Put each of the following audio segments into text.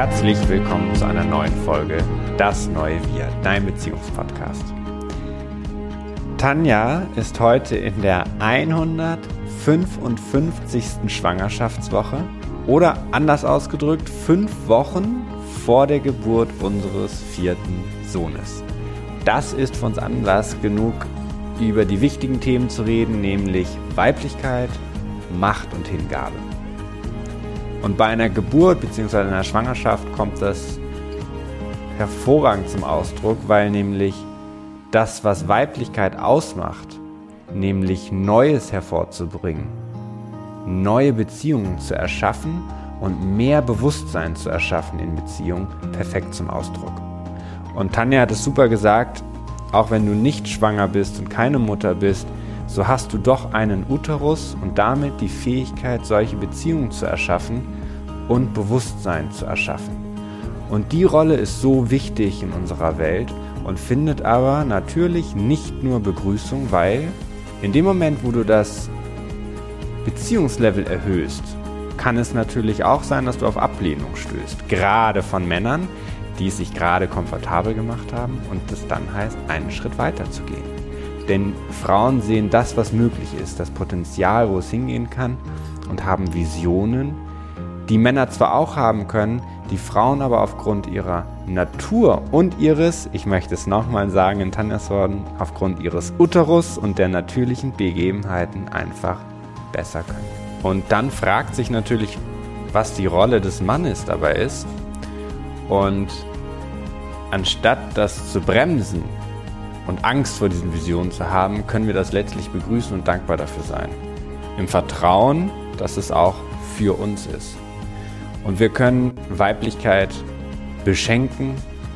herzlich willkommen zu einer neuen Folge Das neue Wir, dein Beziehungspodcast. Tanja ist heute in der 155. Schwangerschaftswoche oder anders ausgedrückt fünf Wochen vor der Geburt unseres vierten Sohnes. Das ist für uns Anlass genug, über die wichtigen Themen zu reden, nämlich Weiblichkeit, Macht und Hingabe. Und bei einer Geburt bzw. einer Schwangerschaft kommt das hervorragend zum Ausdruck, weil nämlich das, was Weiblichkeit ausmacht, nämlich Neues hervorzubringen, neue Beziehungen zu erschaffen und mehr Bewusstsein zu erschaffen in Beziehungen, perfekt zum Ausdruck. Und Tanja hat es super gesagt, auch wenn du nicht schwanger bist und keine Mutter bist, so hast du doch einen Uterus und damit die Fähigkeit, solche Beziehungen zu erschaffen und Bewusstsein zu erschaffen. Und die Rolle ist so wichtig in unserer Welt und findet aber natürlich nicht nur Begrüßung, weil in dem Moment, wo du das Beziehungslevel erhöhst, kann es natürlich auch sein, dass du auf Ablehnung stößt. Gerade von Männern, die es sich gerade komfortabel gemacht haben und es dann heißt, einen Schritt weiter zu gehen. Denn Frauen sehen das, was möglich ist, das Potenzial, wo es hingehen kann und haben Visionen, die Männer zwar auch haben können, die Frauen aber aufgrund ihrer Natur und ihres, ich möchte es nochmal sagen in Tanjas Worten, aufgrund ihres Uterus und der natürlichen Begebenheiten einfach besser können. Und dann fragt sich natürlich, was die Rolle des Mannes dabei ist. Und anstatt das zu bremsen und Angst vor diesen Visionen zu haben, können wir das letztlich begrüßen und dankbar dafür sein. Im Vertrauen, dass es auch für uns ist. Und wir können Weiblichkeit beschenken,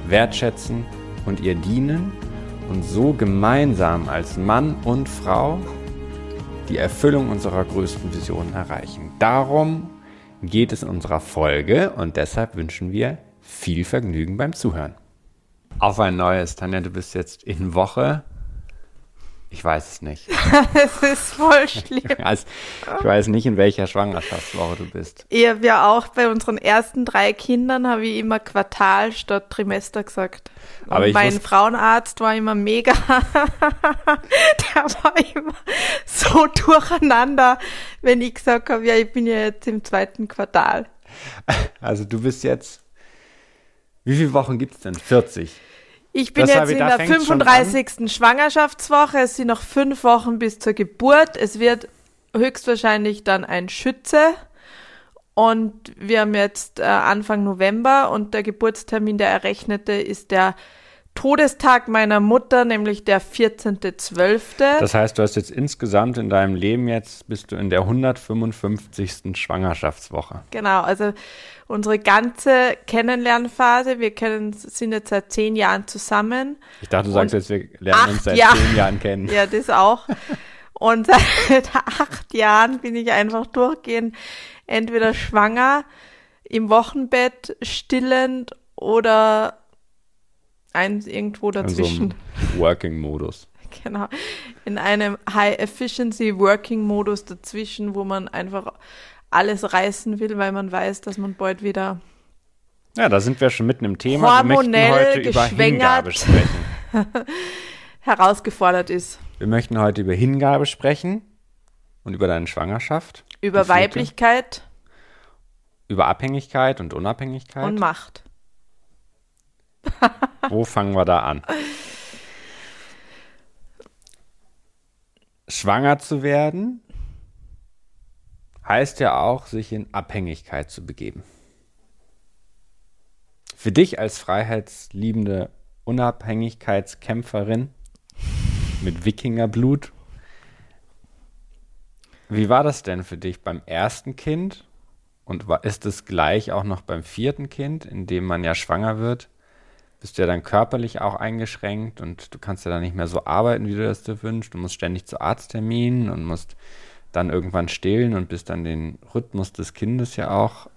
wertschätzen und ihr dienen und so gemeinsam als Mann und Frau die Erfüllung unserer größten Visionen erreichen. Darum geht es in unserer Folge und deshalb wünschen wir viel Vergnügen beim Zuhören. Auf ein neues, Tanja, du bist jetzt in Woche ich weiß es nicht. es ist voll schlimm. Also, ich weiß nicht, in welcher Schwangerschaftswoche du bist. Ja, wir auch bei unseren ersten drei Kindern habe ich immer Quartal statt Trimester gesagt. Und Aber mein Frauenarzt war immer mega. Der war immer so durcheinander, wenn ich gesagt habe, ja, ich bin ja jetzt im zweiten Quartal. Also du bist jetzt, wie viele Wochen gibt es denn? 40? Ich bin das jetzt in der 35. Schwangerschaftswoche. Es sind noch fünf Wochen bis zur Geburt. Es wird höchstwahrscheinlich dann ein Schütze. Und wir haben jetzt äh, Anfang November und der Geburtstermin, der errechnete, ist der Todestag meiner Mutter, nämlich der 14.12. Das heißt, du hast jetzt insgesamt in deinem Leben jetzt, bist du in der 155. Schwangerschaftswoche. Genau, also unsere ganze Kennenlernphase, wir kennen, sind jetzt seit zehn Jahren zusammen. Ich dachte, du sagst jetzt, wir lernen uns seit Jahr. zehn Jahren kennen. Ja, das auch. Und seit acht Jahren bin ich einfach durchgehend entweder schwanger, im Wochenbett, stillend oder eins irgendwo dazwischen. Also Working-Modus. Genau. In einem High-Efficiency-Working-Modus dazwischen, wo man einfach alles reißen will, weil man weiß, dass man bald wieder. Ja, da sind wir schon mitten im Thema. Hormonell wir möchten heute über Hingabe sprechen. herausgefordert ist. Wir möchten heute über Hingabe sprechen und über deine Schwangerschaft. Über Weiblichkeit. Über Abhängigkeit und Unabhängigkeit. Und Macht. Wo fangen wir da an? Schwanger zu werden heißt ja auch, sich in Abhängigkeit zu begeben. Für dich als freiheitsliebende Unabhängigkeitskämpferin mit Wikingerblut, wie war das denn für dich beim ersten Kind? Und ist es gleich auch noch beim vierten Kind, in dem man ja schwanger wird? Bist du ja dann körperlich auch eingeschränkt und du kannst ja dann nicht mehr so arbeiten, wie du das dir wünschst. Du musst ständig zu Arztterminen und musst dann irgendwann stillen und bist dann den Rhythmus des Kindes ja auch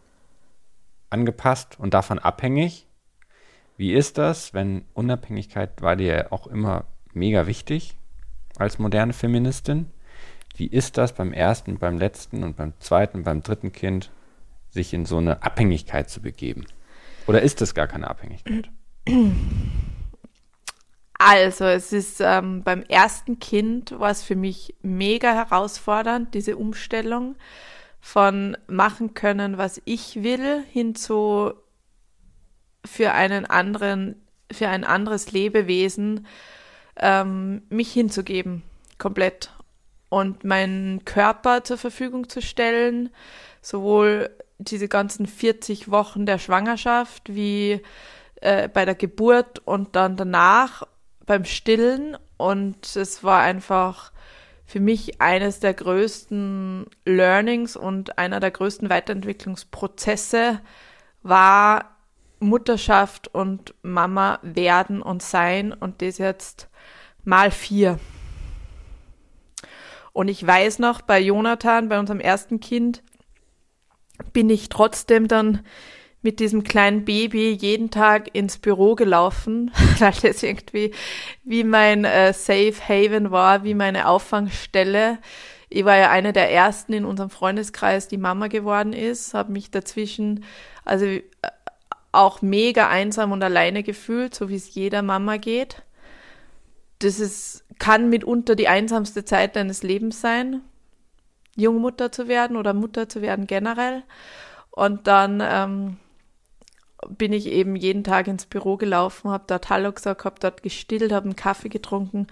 angepasst und davon abhängig. Wie ist das, wenn Unabhängigkeit war dir ja auch immer mega wichtig als moderne Feministin? Wie ist das beim ersten, beim letzten und beim zweiten, beim dritten Kind, sich in so eine Abhängigkeit zu begeben? Oder ist das gar keine Abhängigkeit? Also, es ist ähm, beim ersten Kind war es für mich mega herausfordernd, diese Umstellung von machen können, was ich will, hin zu für einen anderen, für ein anderes Lebewesen ähm, mich hinzugeben, komplett. Und meinen Körper zur Verfügung zu stellen, sowohl diese ganzen 40 Wochen der Schwangerschaft wie äh, bei der Geburt und dann danach beim Stillen und es war einfach für mich eines der größten Learnings und einer der größten Weiterentwicklungsprozesse war Mutterschaft und Mama werden und sein und das jetzt mal vier. Und ich weiß noch, bei Jonathan, bei unserem ersten Kind, bin ich trotzdem dann mit diesem kleinen Baby jeden Tag ins Büro gelaufen, weil das irgendwie wie mein äh, Safe Haven war, wie meine Auffangstelle. Ich war ja eine der ersten in unserem Freundeskreis, die Mama geworden ist, habe mich dazwischen also äh, auch mega einsam und alleine gefühlt, so wie es jeder Mama geht. Das ist, kann mitunter die einsamste Zeit deines Lebens sein, Jungmutter zu werden oder Mutter zu werden generell. Und dann ähm, bin ich eben jeden Tag ins Büro gelaufen, habe dort Hallo gesagt, habe dort gestillt, habe einen Kaffee getrunken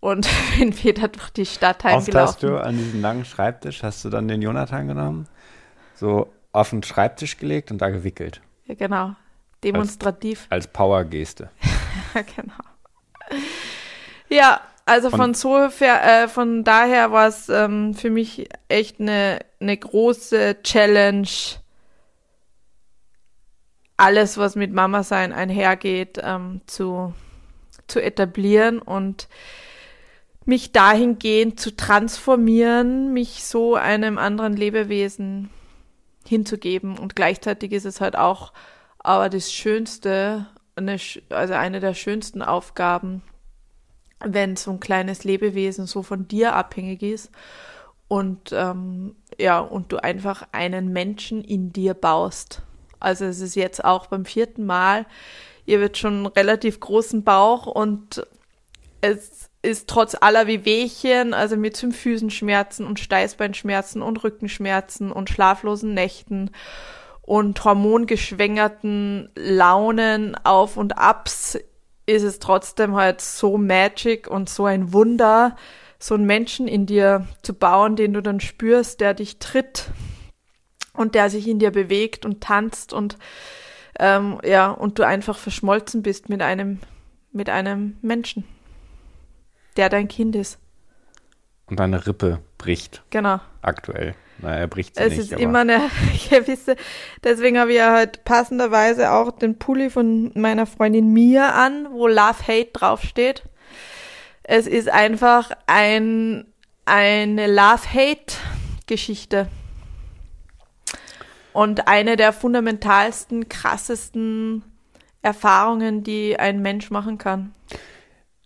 und bin wieder durch die Stadt heimgelaufen. Oft hast du an diesem langen Schreibtisch, hast du dann den Jonathan genommen, so auf den Schreibtisch gelegt und da gewickelt. Ja, genau. Demonstrativ. Als, als Power-Geste. ja, genau. Ja, also von so äh, von daher war es ähm, für mich echt eine, eine große Challenge, alles, was mit Mama sein einhergeht, ähm, zu, zu etablieren und mich dahingehend zu transformieren, mich so einem anderen Lebewesen hinzugeben. Und gleichzeitig ist es halt auch aber das Schönste, eine, also eine der schönsten Aufgaben, wenn so ein kleines Lebewesen so von dir abhängig ist und ähm, ja, und du einfach einen Menschen in dir baust. Also es ist jetzt auch beim vierten Mal, ihr wird schon einen relativ großen Bauch und es ist trotz aller Wehwehchen, also mit Symphysenschmerzen und Steißbeinschmerzen und Rückenschmerzen und schlaflosen Nächten und hormongeschwängerten Launen auf und abs, ist es trotzdem halt so magic und so ein Wunder, so einen Menschen in dir zu bauen, den du dann spürst, der dich tritt und der sich in dir bewegt und tanzt und ähm, ja, und du einfach verschmolzen bist mit einem, mit einem Menschen, der dein Kind ist. Und deine Rippe bricht. Genau. Aktuell. Naja, er bricht sie es nicht. Es ist immer eine gewisse, deswegen habe ich ja halt passenderweise auch den Pulli von meiner Freundin Mia an, wo Love Hate draufsteht. Es ist einfach ein, eine Love Hate Geschichte und eine der fundamentalsten, krassesten Erfahrungen, die ein Mensch machen kann.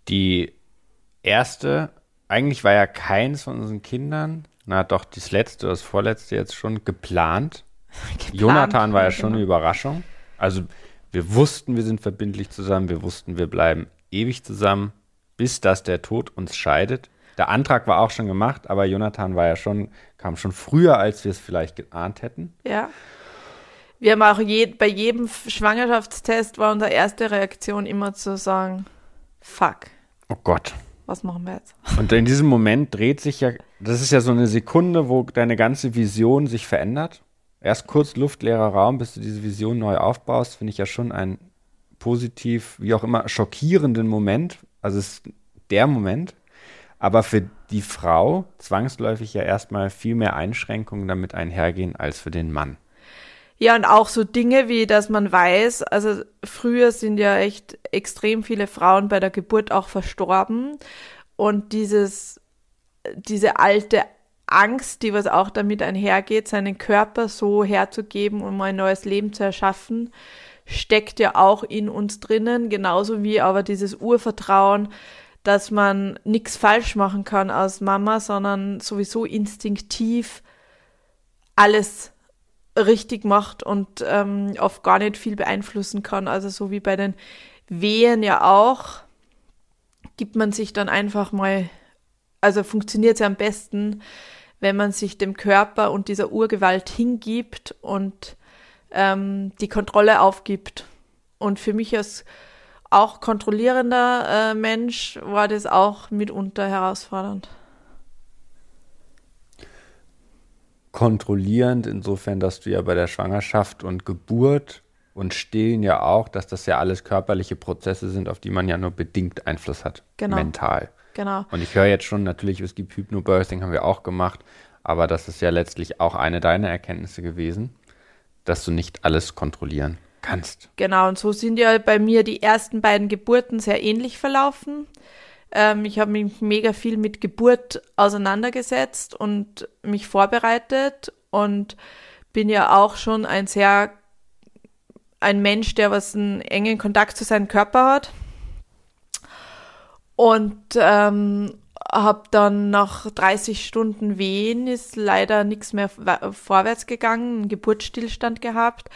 Die erste, eigentlich war ja keins von unseren Kindern, na doch, das letzte, das vorletzte jetzt schon geplant. geplant Jonathan war ja schon eine Überraschung. Also wir wussten, wir sind verbindlich zusammen, wir wussten, wir bleiben ewig zusammen, bis dass der Tod uns scheidet. Der Antrag war auch schon gemacht, aber Jonathan war ja schon, kam schon früher, als wir es vielleicht geahnt hätten. Ja. Wir haben auch je, bei jedem Schwangerschaftstest war unsere erste Reaktion immer zu sagen, fuck. Oh Gott. Was machen wir jetzt? Und in diesem Moment dreht sich ja, das ist ja so eine Sekunde, wo deine ganze Vision sich verändert. Erst kurz luftleerer Raum, bis du diese Vision neu aufbaust, finde ich ja schon einen positiv, wie auch immer, schockierenden Moment. Also es ist der Moment, aber für die Frau zwangsläufig ja erstmal viel mehr Einschränkungen damit einhergehen als für den Mann. Ja, und auch so Dinge wie, dass man weiß, also früher sind ja echt extrem viele Frauen bei der Geburt auch verstorben und dieses, diese alte Angst, die was auch damit einhergeht, seinen Körper so herzugeben, um ein neues Leben zu erschaffen, steckt ja auch in uns drinnen, genauso wie aber dieses Urvertrauen, dass man nichts falsch machen kann als Mama, sondern sowieso instinktiv alles richtig macht und ähm, oft gar nicht viel beeinflussen kann. Also so wie bei den Wehen ja auch, gibt man sich dann einfach mal, also funktioniert es ja am besten, wenn man sich dem Körper und dieser Urgewalt hingibt und ähm, die Kontrolle aufgibt. Und für mich als auch kontrollierender äh, Mensch war das auch mitunter herausfordernd. Kontrollierend insofern, dass du ja bei der Schwangerschaft und Geburt und Stillen ja auch, dass das ja alles körperliche Prozesse sind, auf die man ja nur bedingt Einfluss hat, genau. mental. Genau. Und ich höre jetzt schon, natürlich, es gibt Hypnobirthing, haben wir auch gemacht, aber das ist ja letztlich auch eine deiner Erkenntnisse gewesen, dass du nicht alles kontrollieren kannst. Genau, und so sind ja bei mir die ersten beiden Geburten sehr ähnlich verlaufen. Ähm, ich habe mich mega viel mit Geburt auseinandergesetzt und mich vorbereitet und bin ja auch schon ein sehr ein Mensch, der was einen engen Kontakt zu seinem Körper hat. Und ähm, habe dann nach 30 Stunden Wehen ist leider nichts mehr vorwärts gegangen, einen Geburtsstillstand gehabt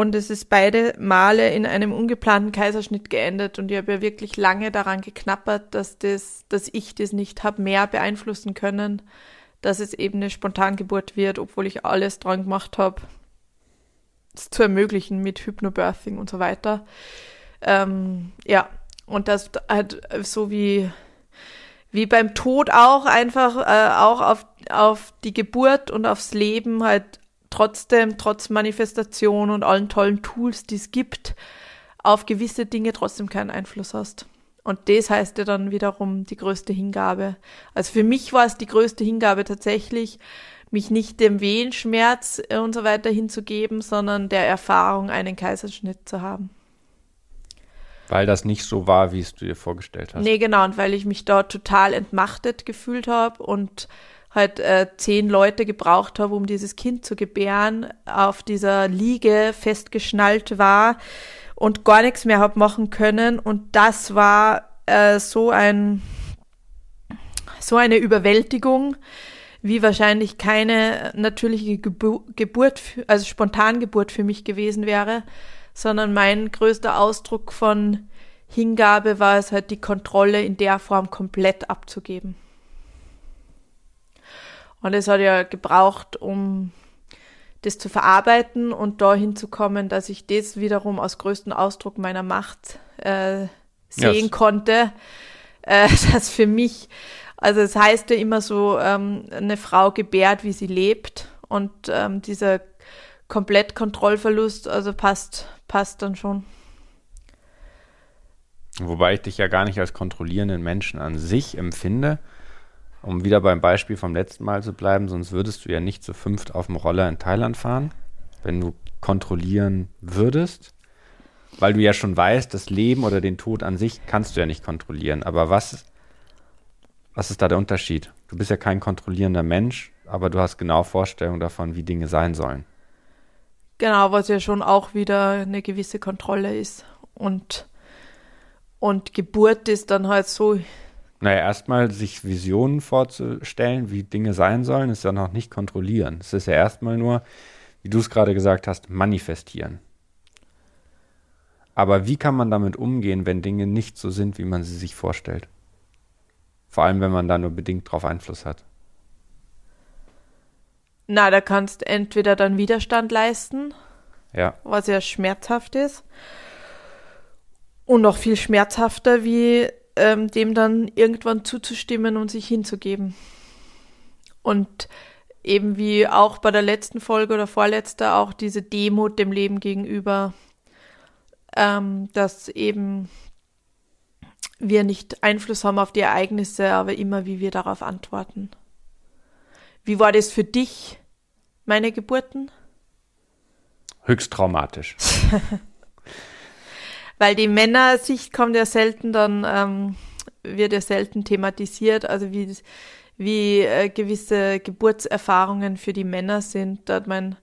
und es ist beide Male in einem ungeplanten Kaiserschnitt geendet und ich habe ja wirklich lange daran geknappert, dass das, dass ich das nicht habe mehr beeinflussen können, dass es eben eine Spontangeburt wird, obwohl ich alles dran gemacht habe, es zu ermöglichen mit Hypnobirthing und so weiter. Ähm, ja, und das halt so wie wie beim Tod auch einfach äh, auch auf, auf die Geburt und aufs Leben halt trotzdem, trotz Manifestation und allen tollen Tools, die es gibt, auf gewisse Dinge trotzdem keinen Einfluss hast. Und das heißt ja dann wiederum die größte Hingabe. Also für mich war es die größte Hingabe tatsächlich, mich nicht dem Wehenschmerz und so weiter hinzugeben, sondern der Erfahrung, einen Kaiserschnitt zu haben. Weil das nicht so war, wie es du dir vorgestellt hast. Nee, genau, und weil ich mich dort total entmachtet gefühlt habe und halt äh, zehn Leute gebraucht habe, um dieses Kind zu gebären, auf dieser Liege festgeschnallt war und gar nichts mehr habe machen können. Und das war äh, so ein so eine Überwältigung, wie wahrscheinlich keine natürliche Gebu Geburt, also Spontangeburt für mich gewesen wäre, sondern mein größter Ausdruck von Hingabe war es halt, die Kontrolle in der Form komplett abzugeben. Und es hat ja gebraucht, um das zu verarbeiten und dahin zu kommen, dass ich das wiederum als größten Ausdruck meiner Macht äh, sehen yes. konnte. Äh, dass für mich, also es heißt ja immer so, ähm, eine Frau gebärt, wie sie lebt. Und ähm, dieser Komplettkontrollverlust, also passt, passt dann schon. Wobei ich dich ja gar nicht als kontrollierenden Menschen an sich empfinde, um wieder beim Beispiel vom letzten Mal zu bleiben, sonst würdest du ja nicht zu fünft auf dem Roller in Thailand fahren, wenn du kontrollieren würdest, weil du ja schon weißt, das Leben oder den Tod an sich kannst du ja nicht kontrollieren. Aber was, was ist da der Unterschied? Du bist ja kein kontrollierender Mensch, aber du hast genau Vorstellungen davon, wie Dinge sein sollen. Genau, was ja schon auch wieder eine gewisse Kontrolle ist. Und, und Geburt ist dann halt so naja, erstmal sich Visionen vorzustellen, wie Dinge sein sollen, ist ja noch nicht kontrollieren. Es ist ja erstmal nur, wie du es gerade gesagt hast, manifestieren. Aber wie kann man damit umgehen, wenn Dinge nicht so sind, wie man sie sich vorstellt? Vor allem, wenn man da nur bedingt drauf Einfluss hat. Na, da kannst entweder dann Widerstand leisten, ja. was ja schmerzhaft ist. Und noch viel schmerzhafter, wie ähm, dem dann irgendwann zuzustimmen und sich hinzugeben. Und eben wie auch bei der letzten Folge oder vorletzter auch diese Demut dem Leben gegenüber, ähm, dass eben wir nicht Einfluss haben auf die Ereignisse, aber immer wie wir darauf antworten. Wie war das für dich, meine Geburten? Höchst traumatisch. Weil die Männersicht kommt ja selten dann, ähm, wird ja selten thematisiert, also wie, wie äh, gewisse Geburtserfahrungen für die Männer sind. Da hat mein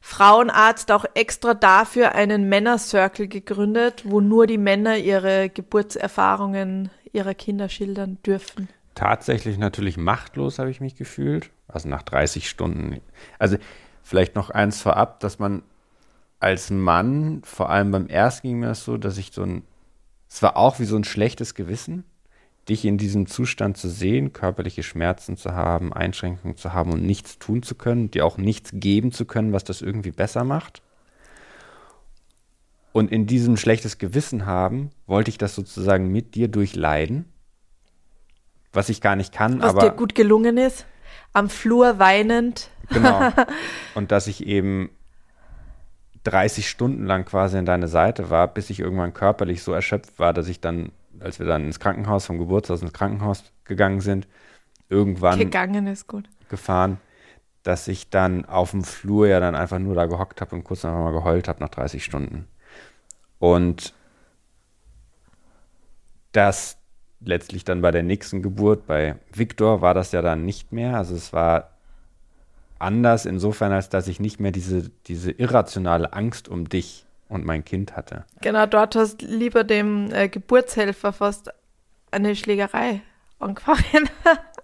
Frauenarzt auch extra dafür einen Männercircle gegründet, wo nur die Männer ihre Geburtserfahrungen ihrer Kinder schildern dürfen. Tatsächlich natürlich machtlos habe ich mich gefühlt. Also nach 30 Stunden. Also Vielleicht noch eins vorab, dass man als Mann, vor allem beim ersten ging mir das so, dass ich so ein, es war auch wie so ein schlechtes Gewissen, dich in diesem Zustand zu sehen, körperliche Schmerzen zu haben, Einschränkungen zu haben und nichts tun zu können, dir auch nichts geben zu können, was das irgendwie besser macht. Und in diesem schlechtes Gewissen haben, wollte ich das sozusagen mit dir durchleiden, was ich gar nicht kann. Was aber, dir gut gelungen ist, am Flur weinend. Genau. Und dass ich eben 30 Stunden lang quasi an deiner Seite war, bis ich irgendwann körperlich so erschöpft war, dass ich dann als wir dann ins Krankenhaus, vom Geburtshaus ins Krankenhaus gegangen sind, irgendwann gegangen ist gut. gefahren, dass ich dann auf dem Flur ja dann einfach nur da gehockt habe und kurz einfach mal geheult habe nach 30 Stunden. Und das letztlich dann bei der nächsten Geburt, bei Viktor, war das ja dann nicht mehr. Also es war anders insofern, als dass ich nicht mehr diese, diese irrationale Angst um dich und mein Kind hatte. Genau, dort hast lieber dem äh, Geburtshelfer fast eine Schlägerei angefangen.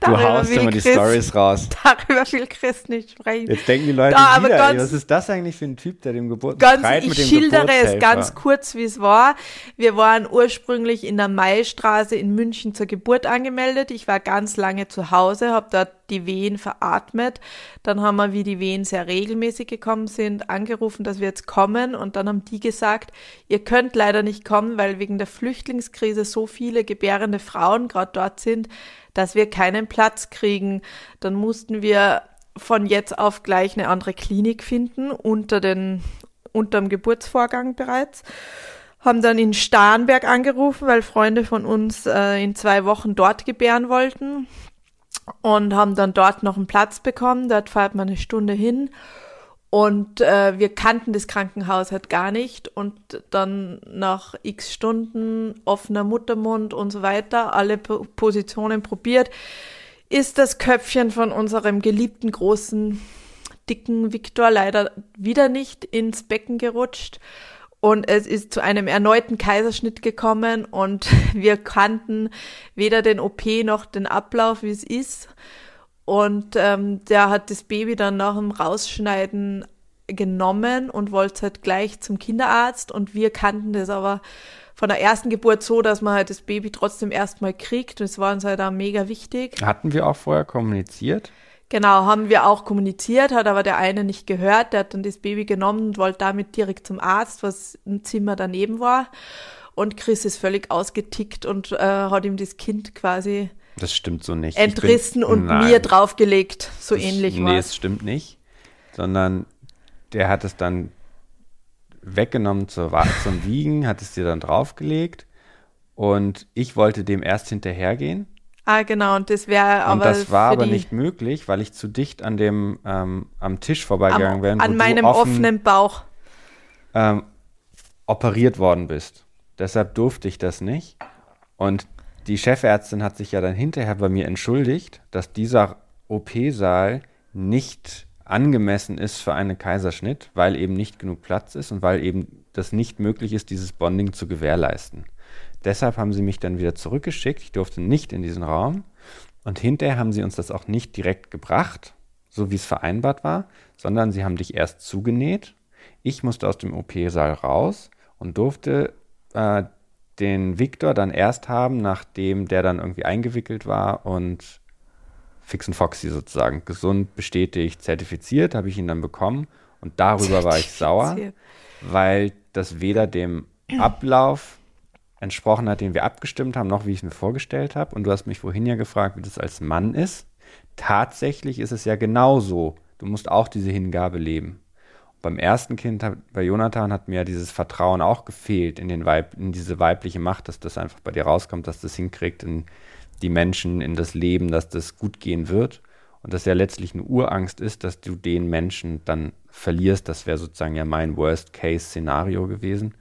du haust immer die Stories raus. Darüber will Chris nicht sprechen. Jetzt denken die Leute da, wieder, ganz, ey, was ist das eigentlich für ein Typ, der dem Geburt ganz, Ich schildere es ganz kurz, wie es war. Wir waren ursprünglich in der Maistraße in München zur Geburt angemeldet. Ich war ganz lange zu Hause, habe dort die Wehen veratmet. Dann haben wir, wie die Wehen sehr regelmäßig gekommen sind, angerufen, dass wir jetzt kommen. Und dann haben die gesagt, ihr könnt leider nicht kommen, weil wegen der Flüchtlingskrise so viele gebärende Frauen gerade dort sind, dass wir keinen Platz kriegen. Dann mussten wir von jetzt auf gleich eine andere Klinik finden, unter den, unterm Geburtsvorgang bereits. Haben dann in Starnberg angerufen, weil Freunde von uns äh, in zwei Wochen dort gebären wollten und haben dann dort noch einen Platz bekommen. Dort fährt man eine Stunde hin und äh, wir kannten das Krankenhaus halt gar nicht. Und dann nach x Stunden offener Muttermund und so weiter, alle P Positionen probiert, ist das Köpfchen von unserem geliebten großen, dicken Viktor leider wieder nicht ins Becken gerutscht. Und es ist zu einem erneuten Kaiserschnitt gekommen und wir kannten weder den OP noch den Ablauf, wie es ist. Und ähm, der hat das Baby dann nach dem Rausschneiden genommen und wollte es halt gleich zum Kinderarzt. Und wir kannten das aber von der ersten Geburt so, dass man halt das Baby trotzdem erstmal kriegt. Das war uns halt auch mega wichtig. Hatten wir auch vorher kommuniziert? Genau, haben wir auch kommuniziert, hat aber der eine nicht gehört. Der hat dann das Baby genommen und wollte damit direkt zum Arzt, was ein Zimmer daneben war. Und Chris ist völlig ausgetickt und äh, hat ihm das Kind quasi das stimmt so nicht. Entrissen bin, und nein, mir draufgelegt. So das, ähnlich war Nee, es stimmt nicht. Sondern der hat es dann weggenommen zur, zum Wiegen, hat es dir dann draufgelegt. Und ich wollte dem erst hinterhergehen. Ah, genau, und das wäre aber. Und das war aber nicht möglich, weil ich zu dicht an dem ähm, am Tisch vorbeigegangen wäre. An meinem offen, offenen Bauch. Ähm, operiert worden bist. Deshalb durfte ich das nicht. Und die Chefärztin hat sich ja dann hinterher bei mir entschuldigt, dass dieser OP-Saal nicht angemessen ist für einen Kaiserschnitt, weil eben nicht genug Platz ist und weil eben das nicht möglich ist, dieses Bonding zu gewährleisten. Deshalb haben sie mich dann wieder zurückgeschickt. Ich durfte nicht in diesen Raum. Und hinterher haben sie uns das auch nicht direkt gebracht, so wie es vereinbart war, sondern sie haben dich erst zugenäht. Ich musste aus dem OP-Saal raus und durfte äh, den Victor dann erst haben, nachdem der dann irgendwie eingewickelt war und Fix und Foxy sozusagen gesund, bestätigt, zertifiziert, habe ich ihn dann bekommen und darüber war ich sauer, weil das weder dem Ablauf entsprochen hat, den wir abgestimmt haben, noch wie ich es mir vorgestellt habe. Und du hast mich vorhin ja gefragt, wie das als Mann ist. Tatsächlich ist es ja genauso. Du musst auch diese Hingabe leben beim ersten Kind, bei Jonathan, hat mir dieses Vertrauen auch gefehlt in, den Weib, in diese weibliche Macht, dass das einfach bei dir rauskommt, dass das hinkriegt in die Menschen, in das Leben, dass das gut gehen wird. Und dass ja letztlich eine Urangst ist, dass du den Menschen dann verlierst. Das wäre sozusagen ja mein Worst-Case-Szenario gewesen,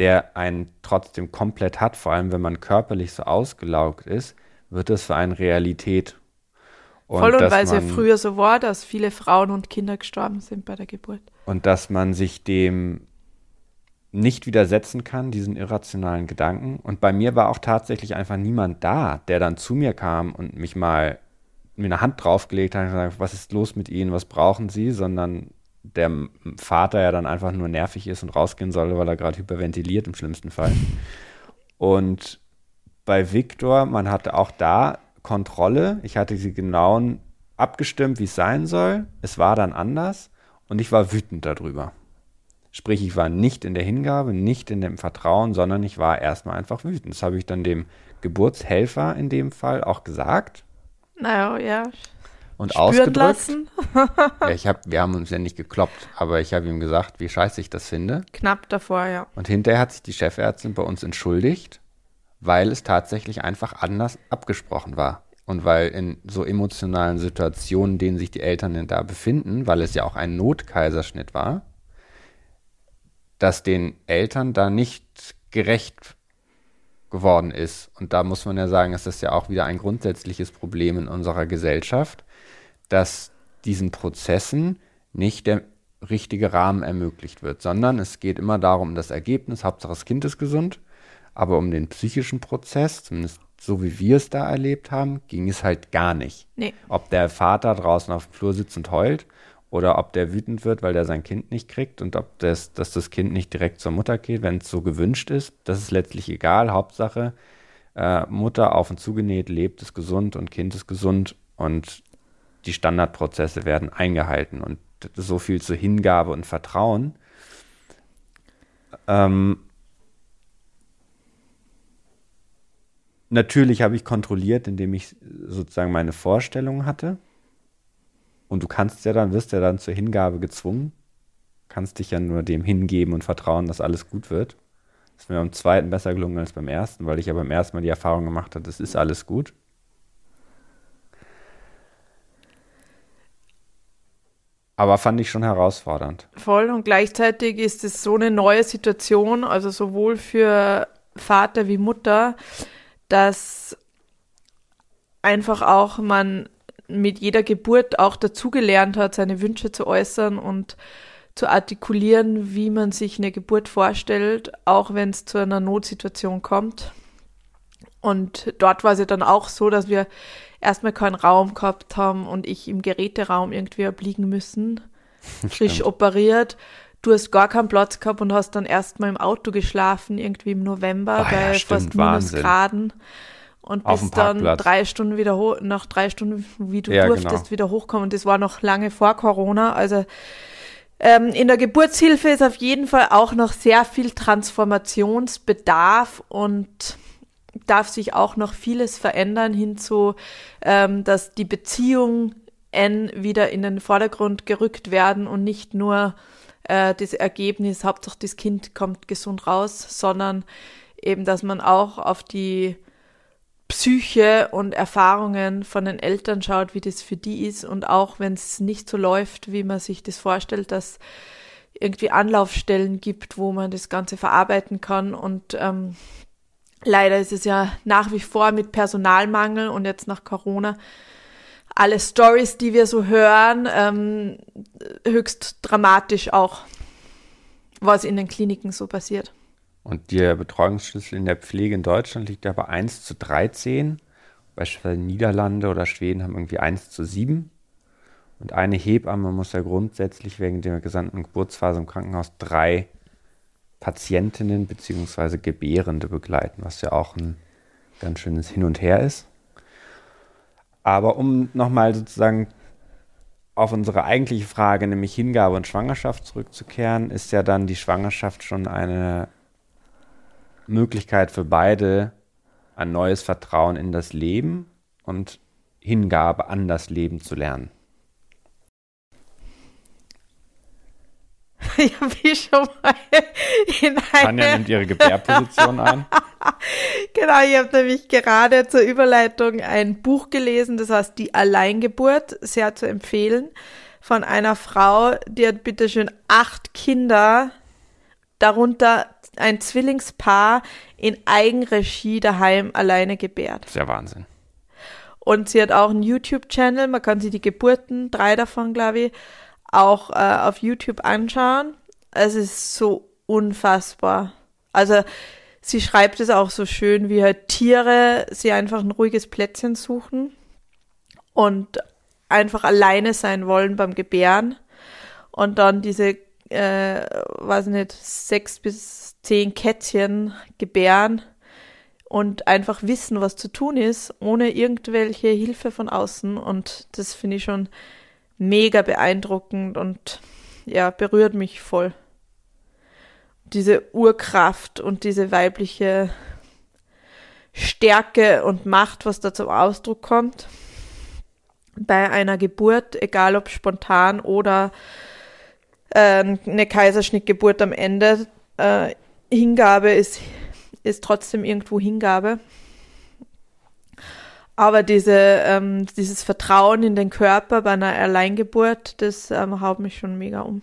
der einen trotzdem komplett hat, vor allem wenn man körperlich so ausgelaugt ist, wird das für einen Realität und Voll und weil es ja früher so war, dass viele Frauen und Kinder gestorben sind bei der Geburt. Und dass man sich dem nicht widersetzen kann, diesen irrationalen Gedanken. Und bei mir war auch tatsächlich einfach niemand da, der dann zu mir kam und mich mal mir eine Hand draufgelegt hat und gesagt, was ist los mit Ihnen, was brauchen Sie, sondern der Vater ja dann einfach nur nervig ist und rausgehen soll, weil er gerade hyperventiliert im schlimmsten Fall. Und bei Victor, man hatte auch da Kontrolle. Ich hatte sie genau abgestimmt, wie es sein soll. Es war dann anders und ich war wütend darüber. Sprich, ich war nicht in der Hingabe, nicht in dem Vertrauen, sondern ich war erstmal einfach wütend. Das habe ich dann dem Geburtshelfer in dem Fall auch gesagt. Naja, ja. Und Spüren ausgedrückt. Lassen. ja, ich hab, wir haben uns ja nicht gekloppt, aber ich habe ihm gesagt, wie scheiße ich das finde. Knapp davor, ja. Und hinterher hat sich die Chefärztin bei uns entschuldigt, weil es tatsächlich einfach anders abgesprochen war. Und weil in so emotionalen Situationen, in denen sich die Eltern da befinden, weil es ja auch ein Notkaiserschnitt war, dass den Eltern da nicht gerecht geworden ist. Und da muss man ja sagen, ist das ja auch wieder ein grundsätzliches Problem in unserer Gesellschaft, dass diesen Prozessen nicht der richtige Rahmen ermöglicht wird, sondern es geht immer darum, das Ergebnis, Hauptsache das Kind ist gesund, aber um den psychischen Prozess, zumindest so wie wir es da erlebt haben, ging es halt gar nicht. Nee. Ob der Vater draußen auf dem Flur sitzt und heult oder ob der wütend wird, weil der sein Kind nicht kriegt und ob das, dass das Kind nicht direkt zur Mutter geht, wenn es so gewünscht ist, das ist letztlich egal. Hauptsache, äh, Mutter auf und zugenäht, lebt, ist gesund und Kind ist gesund und die Standardprozesse werden eingehalten und so viel zur Hingabe und Vertrauen. Ähm, natürlich habe ich kontrolliert, indem ich sozusagen meine Vorstellungen hatte und du kannst ja dann, wirst ja dann zur Hingabe gezwungen. Kannst dich ja nur dem hingeben und vertrauen, dass alles gut wird. Das ist mir beim zweiten besser gelungen als beim ersten, weil ich ja beim ersten Mal die Erfahrung gemacht habe, es ist alles gut. Aber fand ich schon herausfordernd. Voll und gleichzeitig ist es so eine neue Situation, also sowohl für Vater wie Mutter, dass einfach auch man mit jeder Geburt auch dazugelernt hat, seine Wünsche zu äußern und zu artikulieren, wie man sich eine Geburt vorstellt, auch wenn es zu einer Notsituation kommt. Und dort war es ja dann auch so, dass wir erstmal keinen Raum gehabt haben und ich im Geräteraum irgendwie obliegen müssen, frisch operiert. Du hast gar keinen Platz gehabt und hast dann erstmal im Auto geschlafen, irgendwie im November oh, bei ja, fast Minusgraden und bis dann drei Stunden wieder hoch, nach drei Stunden, wie du ja, durftest, genau. wieder hochkommen. Und das war noch lange vor Corona. Also ähm, in der Geburtshilfe ist auf jeden Fall auch noch sehr viel Transformationsbedarf und darf sich auch noch vieles verändern hinzu, ähm, dass die Beziehungen wieder in den Vordergrund gerückt werden und nicht nur äh, das Ergebnis, Hauptsache das Kind kommt gesund raus, sondern eben, dass man auch auf die Psyche und Erfahrungen von den Eltern schaut, wie das für die ist. Und auch wenn es nicht so läuft, wie man sich das vorstellt, dass irgendwie Anlaufstellen gibt, wo man das Ganze verarbeiten kann. Und ähm, leider ist es ja nach wie vor mit Personalmangel und jetzt nach Corona alle Stories, die wir so hören, ähm, höchst dramatisch auch, was in den Kliniken so passiert. Und der Betreuungsschlüssel in der Pflege in Deutschland liegt ja bei 1 zu 13. Beispielsweise Niederlande oder Schweden haben irgendwie 1 zu 7. Und eine Hebamme muss ja grundsätzlich wegen der gesamten Geburtsphase im Krankenhaus drei Patientinnen bzw. Gebärende begleiten, was ja auch ein ganz schönes Hin und Her ist. Aber um nochmal sozusagen auf unsere eigentliche Frage, nämlich Hingabe und Schwangerschaft zurückzukehren, ist ja dann die Schwangerschaft schon eine Möglichkeit für beide ein neues Vertrauen in das Leben und Hingabe an das Leben zu lernen. Ich habe hier schon mal in eine... Tanja nimmt ihre Gebärposition ein. genau, ich habe nämlich gerade zur Überleitung ein Buch gelesen, das heißt Die Alleingeburt, sehr zu empfehlen, von einer Frau, die hat bitteschön acht Kinder, darunter ein Zwillingspaar in Eigenregie daheim alleine gebärt. Ja Wahnsinn. Und sie hat auch einen YouTube-Channel, man kann sich die Geburten, drei davon, glaube ich, auch äh, auf YouTube anschauen. Es ist so unfassbar. Also sie schreibt es auch so schön, wie halt Tiere sie einfach ein ruhiges Plätzchen suchen und einfach alleine sein wollen beim Gebären und dann diese, äh, weiß nicht, sechs bis zehn Kätzchen gebären und einfach wissen, was zu tun ist, ohne irgendwelche Hilfe von außen. Und das finde ich schon mega beeindruckend und ja, berührt mich voll. Diese Urkraft und diese weibliche Stärke und Macht, was da zum Ausdruck kommt bei einer Geburt, egal ob spontan oder äh, eine Kaiserschnittgeburt am Ende, äh, Hingabe ist ist trotzdem irgendwo Hingabe. Aber diese, ähm, dieses Vertrauen in den Körper bei einer Alleingeburt, das ähm, haut mich schon mega um.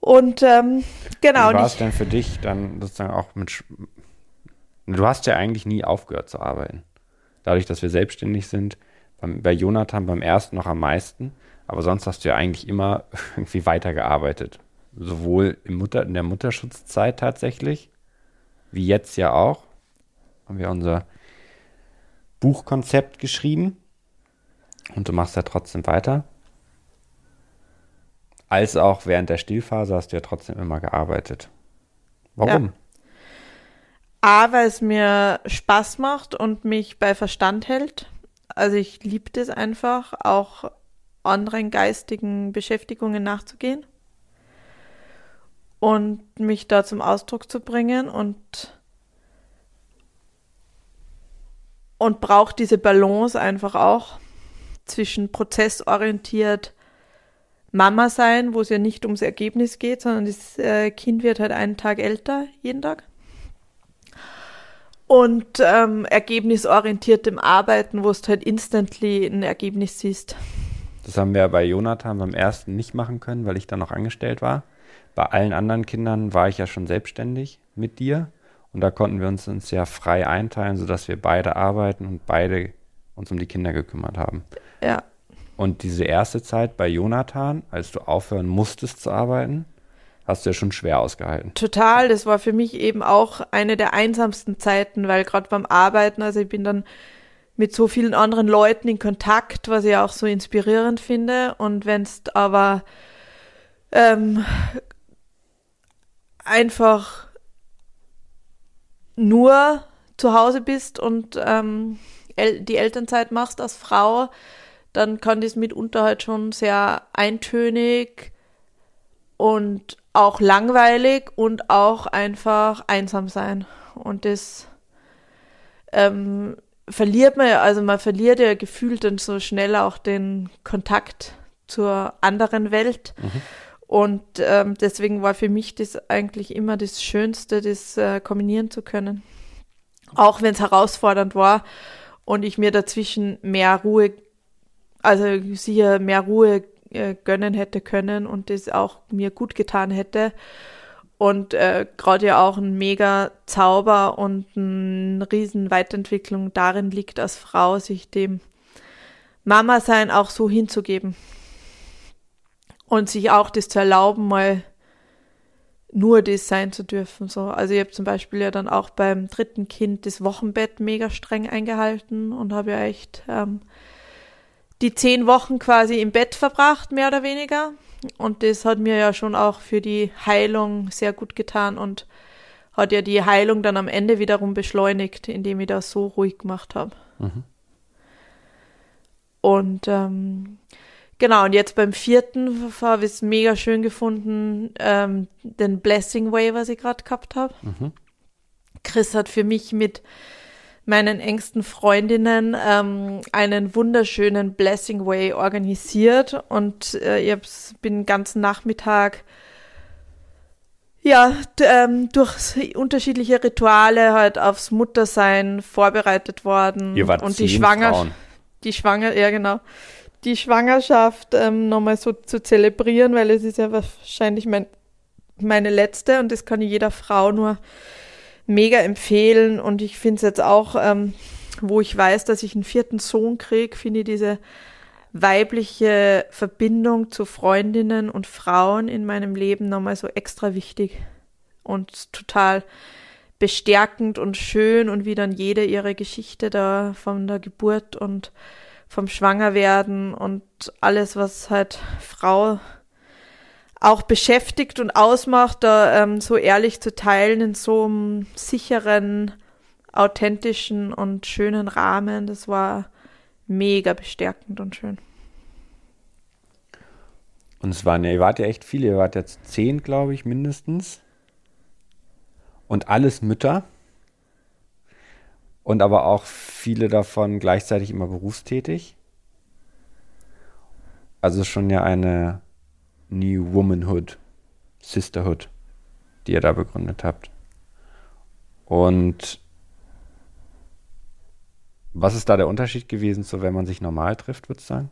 Und ähm, genau. Wie war es denn für dich dann sozusagen auch mit. Du hast ja eigentlich nie aufgehört zu arbeiten. Dadurch, dass wir selbstständig sind, beim, bei Jonathan beim ersten noch am meisten, aber sonst hast du ja eigentlich immer irgendwie weitergearbeitet sowohl im Mutter, in der Mutterschutzzeit tatsächlich, wie jetzt ja auch, haben wir unser Buchkonzept geschrieben und du machst ja trotzdem weiter. Als auch während der Stillphase hast du ja trotzdem immer gearbeitet. Warum? Ja. A, weil es mir Spaß macht und mich bei Verstand hält. Also ich liebe es einfach, auch anderen geistigen Beschäftigungen nachzugehen und mich da zum Ausdruck zu bringen und und braucht diese Balance einfach auch zwischen prozessorientiert Mama sein, wo es ja nicht ums Ergebnis geht, sondern das äh, Kind wird halt einen Tag älter, jeden Tag. Und ähm, ergebnisorientiertem Arbeiten, wo es halt instantly ein Ergebnis siehst. Das haben wir bei Jonathan beim ersten nicht machen können, weil ich da noch angestellt war. Bei allen anderen Kindern war ich ja schon selbstständig mit dir und da konnten wir uns, uns ja frei einteilen, sodass wir beide arbeiten und beide uns um die Kinder gekümmert haben. Ja. Und diese erste Zeit bei Jonathan, als du aufhören musstest zu arbeiten, hast du ja schon schwer ausgehalten. Total, das war für mich eben auch eine der einsamsten Zeiten, weil gerade beim Arbeiten, also ich bin dann mit so vielen anderen Leuten in Kontakt, was ich auch so inspirierend finde. Und wenn es aber ähm, einfach nur zu Hause bist und ähm, el die Elternzeit machst als Frau, dann kann das mitunter halt schon sehr eintönig und auch langweilig und auch einfach einsam sein. Und das ähm, verliert man ja, also man verliert ja gefühlt dann so schnell auch den Kontakt zur anderen Welt. Mhm. Und ähm, deswegen war für mich das eigentlich immer das Schönste, das äh, kombinieren zu können. Auch wenn es herausfordernd war und ich mir dazwischen mehr Ruhe, also sicher mehr Ruhe äh, gönnen hätte können und das auch mir gut getan hätte. Und äh, gerade ja auch ein mega Zauber und eine riesen Weiterentwicklung darin liegt als Frau, sich dem Mama sein auch so hinzugeben und sich auch das zu erlauben, mal nur das sein zu dürfen. So. Also ich habe zum Beispiel ja dann auch beim dritten Kind das Wochenbett mega streng eingehalten und habe ja echt ähm, die zehn Wochen quasi im Bett verbracht, mehr oder weniger. Und das hat mir ja schon auch für die Heilung sehr gut getan und hat ja die Heilung dann am Ende wiederum beschleunigt, indem ich das so ruhig gemacht habe. Mhm. Und ähm, Genau, und jetzt beim vierten habe ich es mega schön gefunden, ähm, den Blessing Way, was ich gerade gehabt habe. Mhm. Chris hat für mich mit meinen engsten Freundinnen ähm, einen wunderschönen Blessing Way organisiert und äh, ich bin den ganzen Nachmittag ja, ähm, durch unterschiedliche Rituale halt aufs Muttersein vorbereitet worden. Ihr wart und die Schwanger, die Schwanger, ja genau die Schwangerschaft ähm, nochmal so zu zelebrieren, weil es ist ja wahrscheinlich mein, meine letzte und das kann jeder Frau nur mega empfehlen. Und ich finde es jetzt auch, ähm, wo ich weiß, dass ich einen vierten Sohn kriege, finde ich diese weibliche Verbindung zu Freundinnen und Frauen in meinem Leben nochmal so extra wichtig und total bestärkend und schön und wie dann jede ihre Geschichte da von der Geburt und vom Schwangerwerden und alles, was halt Frau auch beschäftigt und ausmacht, da ähm, so ehrlich zu teilen in so einem sicheren, authentischen und schönen Rahmen. Das war mega bestärkend und schön. Und es waren ja, ihr wart ja echt viele, ihr wart jetzt zehn, glaube ich, mindestens. Und alles Mütter. Und aber auch viele davon gleichzeitig immer berufstätig. Also schon ja eine New Womanhood, Sisterhood, die ihr da begründet habt. Und was ist da der Unterschied gewesen, so wenn man sich normal trifft, würdest du sagen?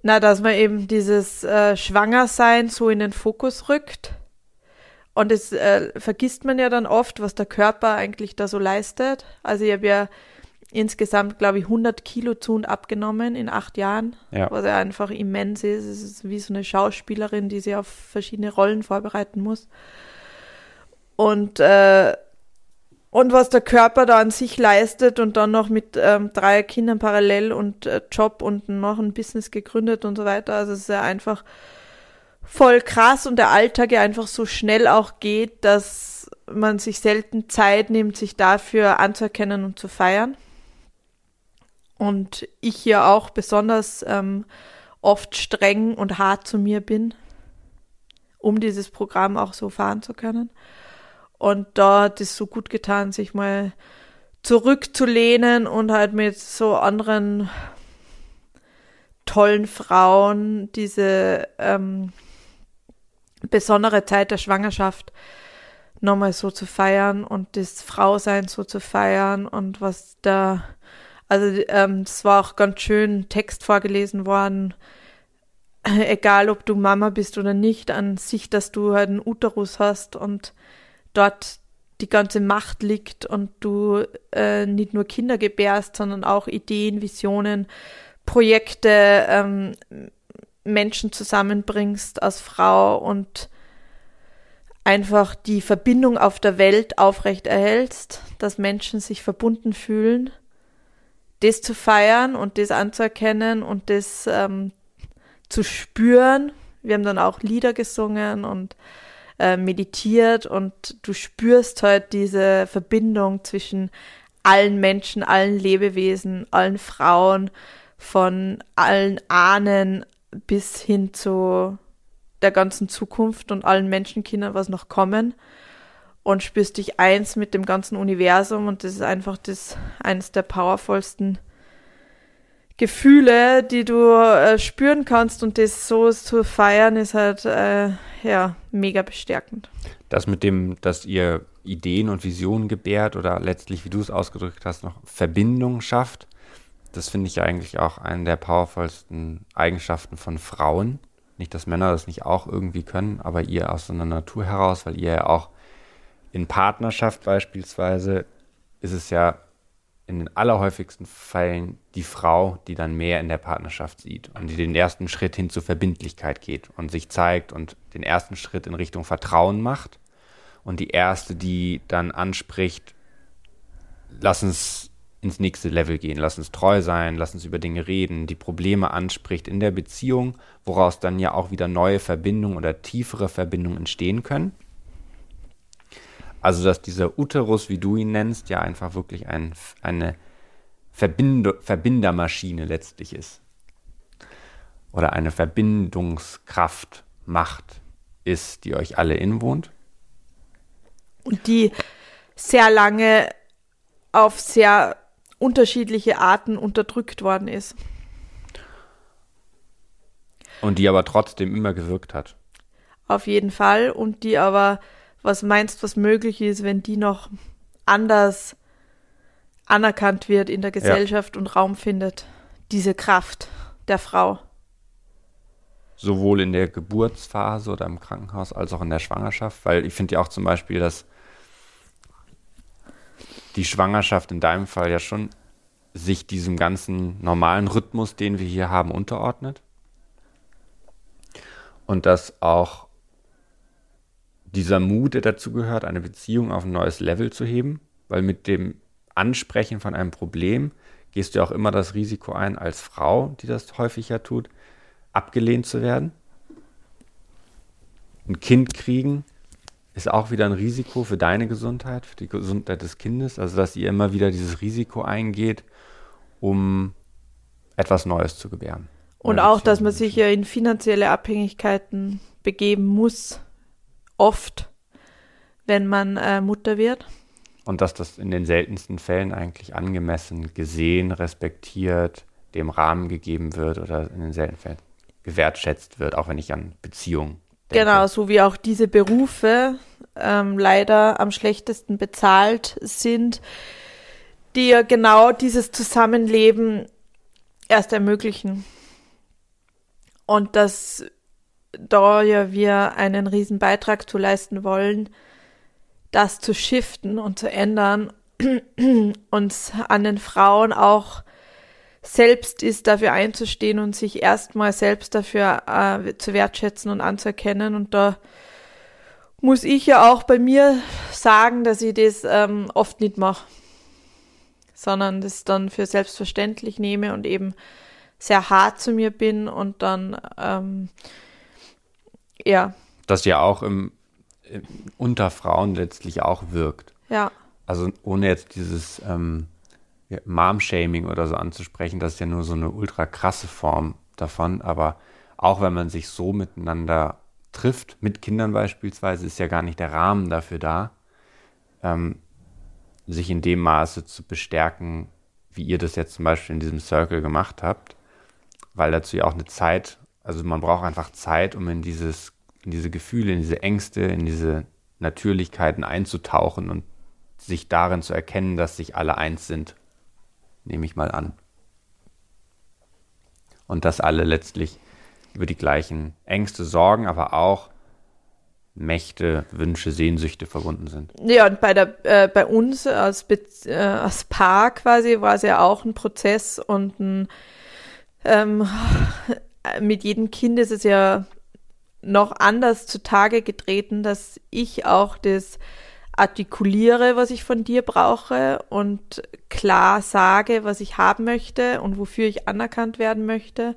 Na, dass man eben dieses äh, Schwangersein so in den Fokus rückt. Und das äh, vergisst man ja dann oft, was der Körper eigentlich da so leistet. Also ich habe ja insgesamt, glaube ich, 100 Kilo zu und abgenommen in acht Jahren, ja. was ja einfach immens ist. Es ist wie so eine Schauspielerin, die sich auf verschiedene Rollen vorbereiten muss. Und äh, und was der Körper da an sich leistet und dann noch mit ähm, drei Kindern parallel und äh, Job und noch ein Business gegründet und so weiter. Also es ist ja einfach voll krass und der Alltag ja einfach so schnell auch geht, dass man sich selten Zeit nimmt, sich dafür anzuerkennen und zu feiern. Und ich hier auch besonders ähm, oft streng und hart zu mir bin, um dieses Programm auch so fahren zu können. Und da hat es so gut getan, sich mal zurückzulehnen und halt mit so anderen tollen Frauen diese ähm, besondere Zeit der Schwangerschaft nochmal so zu feiern und das Frausein so zu feiern und was da, also ähm, es war auch ganz schön Text vorgelesen worden, egal ob du Mama bist oder nicht, an sich, dass du halt einen Uterus hast und dort die ganze Macht liegt und du äh, nicht nur Kinder gebärst, sondern auch Ideen, Visionen, Projekte, ähm, Menschen zusammenbringst als Frau und einfach die Verbindung auf der Welt aufrecht erhältst, dass Menschen sich verbunden fühlen, das zu feiern und das anzuerkennen und das ähm, zu spüren. Wir haben dann auch Lieder gesungen und äh, meditiert und du spürst halt diese Verbindung zwischen allen Menschen, allen Lebewesen, allen Frauen, von allen Ahnen bis hin zu der ganzen Zukunft und allen Menschenkindern, was noch kommen und spürst dich eins mit dem ganzen Universum und das ist einfach das eines der powervollsten Gefühle, die du äh, spüren kannst und das so zu feiern, ist halt äh, ja mega bestärkend. Das mit dem, dass ihr Ideen und Visionen gebärt oder letztlich, wie du es ausgedrückt hast, noch Verbindung schafft, das finde ich eigentlich auch eine der powervollsten Eigenschaften von Frauen. Nicht, dass Männer das nicht auch irgendwie können, aber ihr aus so einer Natur heraus, weil ihr ja auch in Partnerschaft beispielsweise ist es ja in den allerhäufigsten Fällen die Frau, die dann mehr in der Partnerschaft sieht und die den ersten Schritt hin zur Verbindlichkeit geht und sich zeigt und den ersten Schritt in Richtung Vertrauen macht und die erste, die dann anspricht, lass uns ins nächste Level gehen, lass uns treu sein, lass uns über Dinge reden, die Probleme anspricht in der Beziehung, woraus dann ja auch wieder neue Verbindungen oder tiefere Verbindungen entstehen können. Also, dass dieser Uterus, wie du ihn nennst, ja einfach wirklich ein, eine Verbind Verbindermaschine letztlich ist. Oder eine Verbindungskraft, Macht ist, die euch alle inwohnt. Und die sehr lange auf sehr unterschiedliche Arten unterdrückt worden ist. Und die aber trotzdem immer gewirkt hat. Auf jeden Fall. Und die aber was meinst, was möglich ist, wenn die noch anders anerkannt wird in der Gesellschaft ja. und Raum findet, diese Kraft der Frau. Sowohl in der Geburtsphase oder im Krankenhaus als auch in der Schwangerschaft, weil ich finde ja auch zum Beispiel, dass die Schwangerschaft in deinem Fall ja schon sich diesem ganzen normalen Rhythmus, den wir hier haben, unterordnet. Und dass auch dieser Mut, der dazu gehört, eine Beziehung auf ein neues Level zu heben, weil mit dem Ansprechen von einem Problem gehst du auch immer das Risiko ein, als Frau, die das häufiger tut, abgelehnt zu werden. Ein Kind kriegen ist auch wieder ein Risiko für deine Gesundheit, für die Gesundheit des Kindes. Also, dass ihr immer wieder dieses Risiko eingeht, um etwas Neues zu gebären. Und auch, dass man sich ja in finanzielle Abhängigkeiten begeben muss, oft, wenn man äh, Mutter wird. Und dass das in den seltensten Fällen eigentlich angemessen gesehen, respektiert, dem Rahmen gegeben wird oder in den seltenen Fällen gewertschätzt wird, auch wenn ich an Beziehungen Genau, so wie auch diese Berufe ähm, leider am schlechtesten bezahlt sind, die ja genau dieses Zusammenleben erst ermöglichen. Und dass da ja wir einen riesen Beitrag zu leisten wollen, das zu shiften und zu ändern, uns an den Frauen auch selbst ist, dafür einzustehen und sich erstmal selbst dafür äh, zu wertschätzen und anzuerkennen. Und da muss ich ja auch bei mir sagen, dass ich das ähm, oft nicht mache, sondern das dann für selbstverständlich nehme und eben sehr hart zu mir bin und dann ähm, ja. Das ja auch im, im, unter Frauen letztlich auch wirkt. Ja. Also ohne jetzt dieses ähm, Mom-Shaming oder so anzusprechen, das ist ja nur so eine ultra krasse Form davon, aber auch wenn man sich so miteinander trifft, mit Kindern beispielsweise, ist ja gar nicht der Rahmen dafür da, ähm, sich in dem Maße zu bestärken, wie ihr das jetzt zum Beispiel in diesem Circle gemacht habt, weil dazu ja auch eine Zeit, also man braucht einfach Zeit, um in dieses, in diese Gefühle, in diese Ängste, in diese Natürlichkeiten einzutauchen und sich darin zu erkennen, dass sich alle eins sind, nehme ich mal an. Und dass alle letztlich über die gleichen Ängste, Sorgen, aber auch Mächte, Wünsche, Sehnsüchte verbunden sind. Ja, und bei, der, äh, bei uns als, äh, als Paar quasi war es ja auch ein Prozess und ein, ähm, mit jedem Kind ist es ja noch anders zutage getreten, dass ich auch das artikuliere, was ich von dir brauche und klar sage, was ich haben möchte und wofür ich anerkannt werden möchte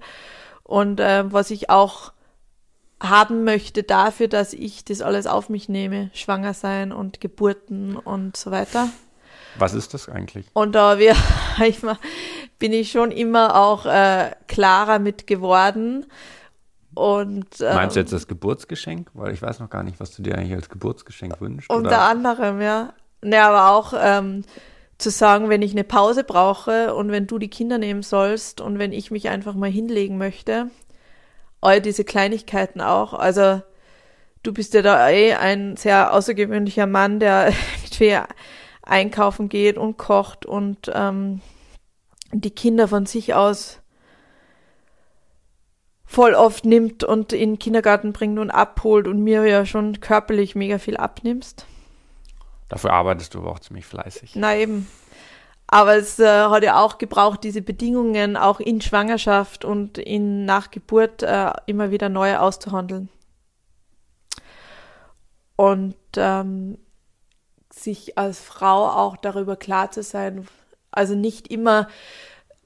und äh, was ich auch haben möchte dafür, dass ich das alles auf mich nehme, schwanger sein und Geburten und so weiter. Was ist das eigentlich? Und da wir, ich mal, bin ich schon immer auch äh, klarer mit geworden. Und, ähm, Meinst du jetzt das Geburtsgeschenk? Weil ich weiß noch gar nicht, was du dir eigentlich als Geburtsgeschenk wünschst. Unter oder? anderem, ja. Ne, aber auch ähm, zu sagen, wenn ich eine Pause brauche und wenn du die Kinder nehmen sollst und wenn ich mich einfach mal hinlegen möchte, all diese Kleinigkeiten auch. Also du bist ja da eh ein sehr außergewöhnlicher Mann, der irgendwie einkaufen geht und kocht und ähm, die Kinder von sich aus voll oft nimmt und in den Kindergarten bringt und abholt und mir ja schon körperlich mega viel abnimmst. Dafür arbeitest du aber auch ziemlich fleißig. Na eben. Aber es äh, hat ja auch gebraucht, diese Bedingungen auch in Schwangerschaft und in Nachgeburt äh, immer wieder neu auszuhandeln. Und ähm, sich als Frau auch darüber klar zu sein, also nicht immer,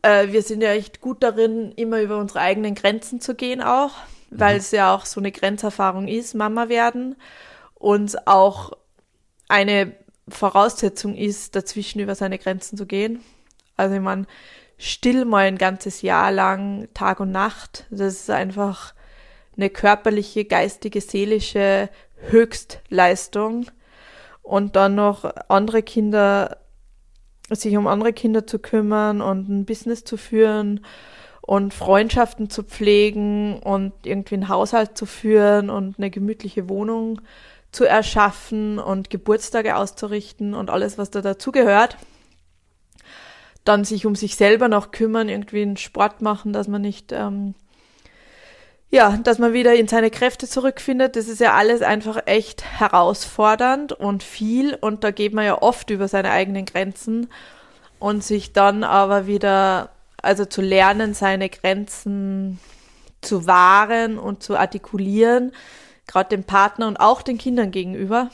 äh, wir sind ja echt gut darin, immer über unsere eigenen Grenzen zu gehen auch, weil mhm. es ja auch so eine Grenzerfahrung ist, Mama werden und auch eine Voraussetzung ist, dazwischen über seine Grenzen zu gehen. Also ich meine, still mal ein ganzes Jahr lang, Tag und Nacht, das ist einfach eine körperliche, geistige, seelische Höchstleistung. Und dann noch andere Kinder, sich um andere Kinder zu kümmern und ein Business zu führen und Freundschaften zu pflegen und irgendwie einen Haushalt zu führen und eine gemütliche Wohnung zu erschaffen und Geburtstage auszurichten und alles, was da dazugehört. Dann sich um sich selber noch kümmern, irgendwie einen Sport machen, dass man nicht, ähm, ja, dass man wieder in seine Kräfte zurückfindet. Das ist ja alles einfach echt herausfordernd und viel und da geht man ja oft über seine eigenen Grenzen und sich dann aber wieder, also zu lernen, seine Grenzen zu wahren und zu artikulieren, gerade dem Partner und auch den Kindern gegenüber,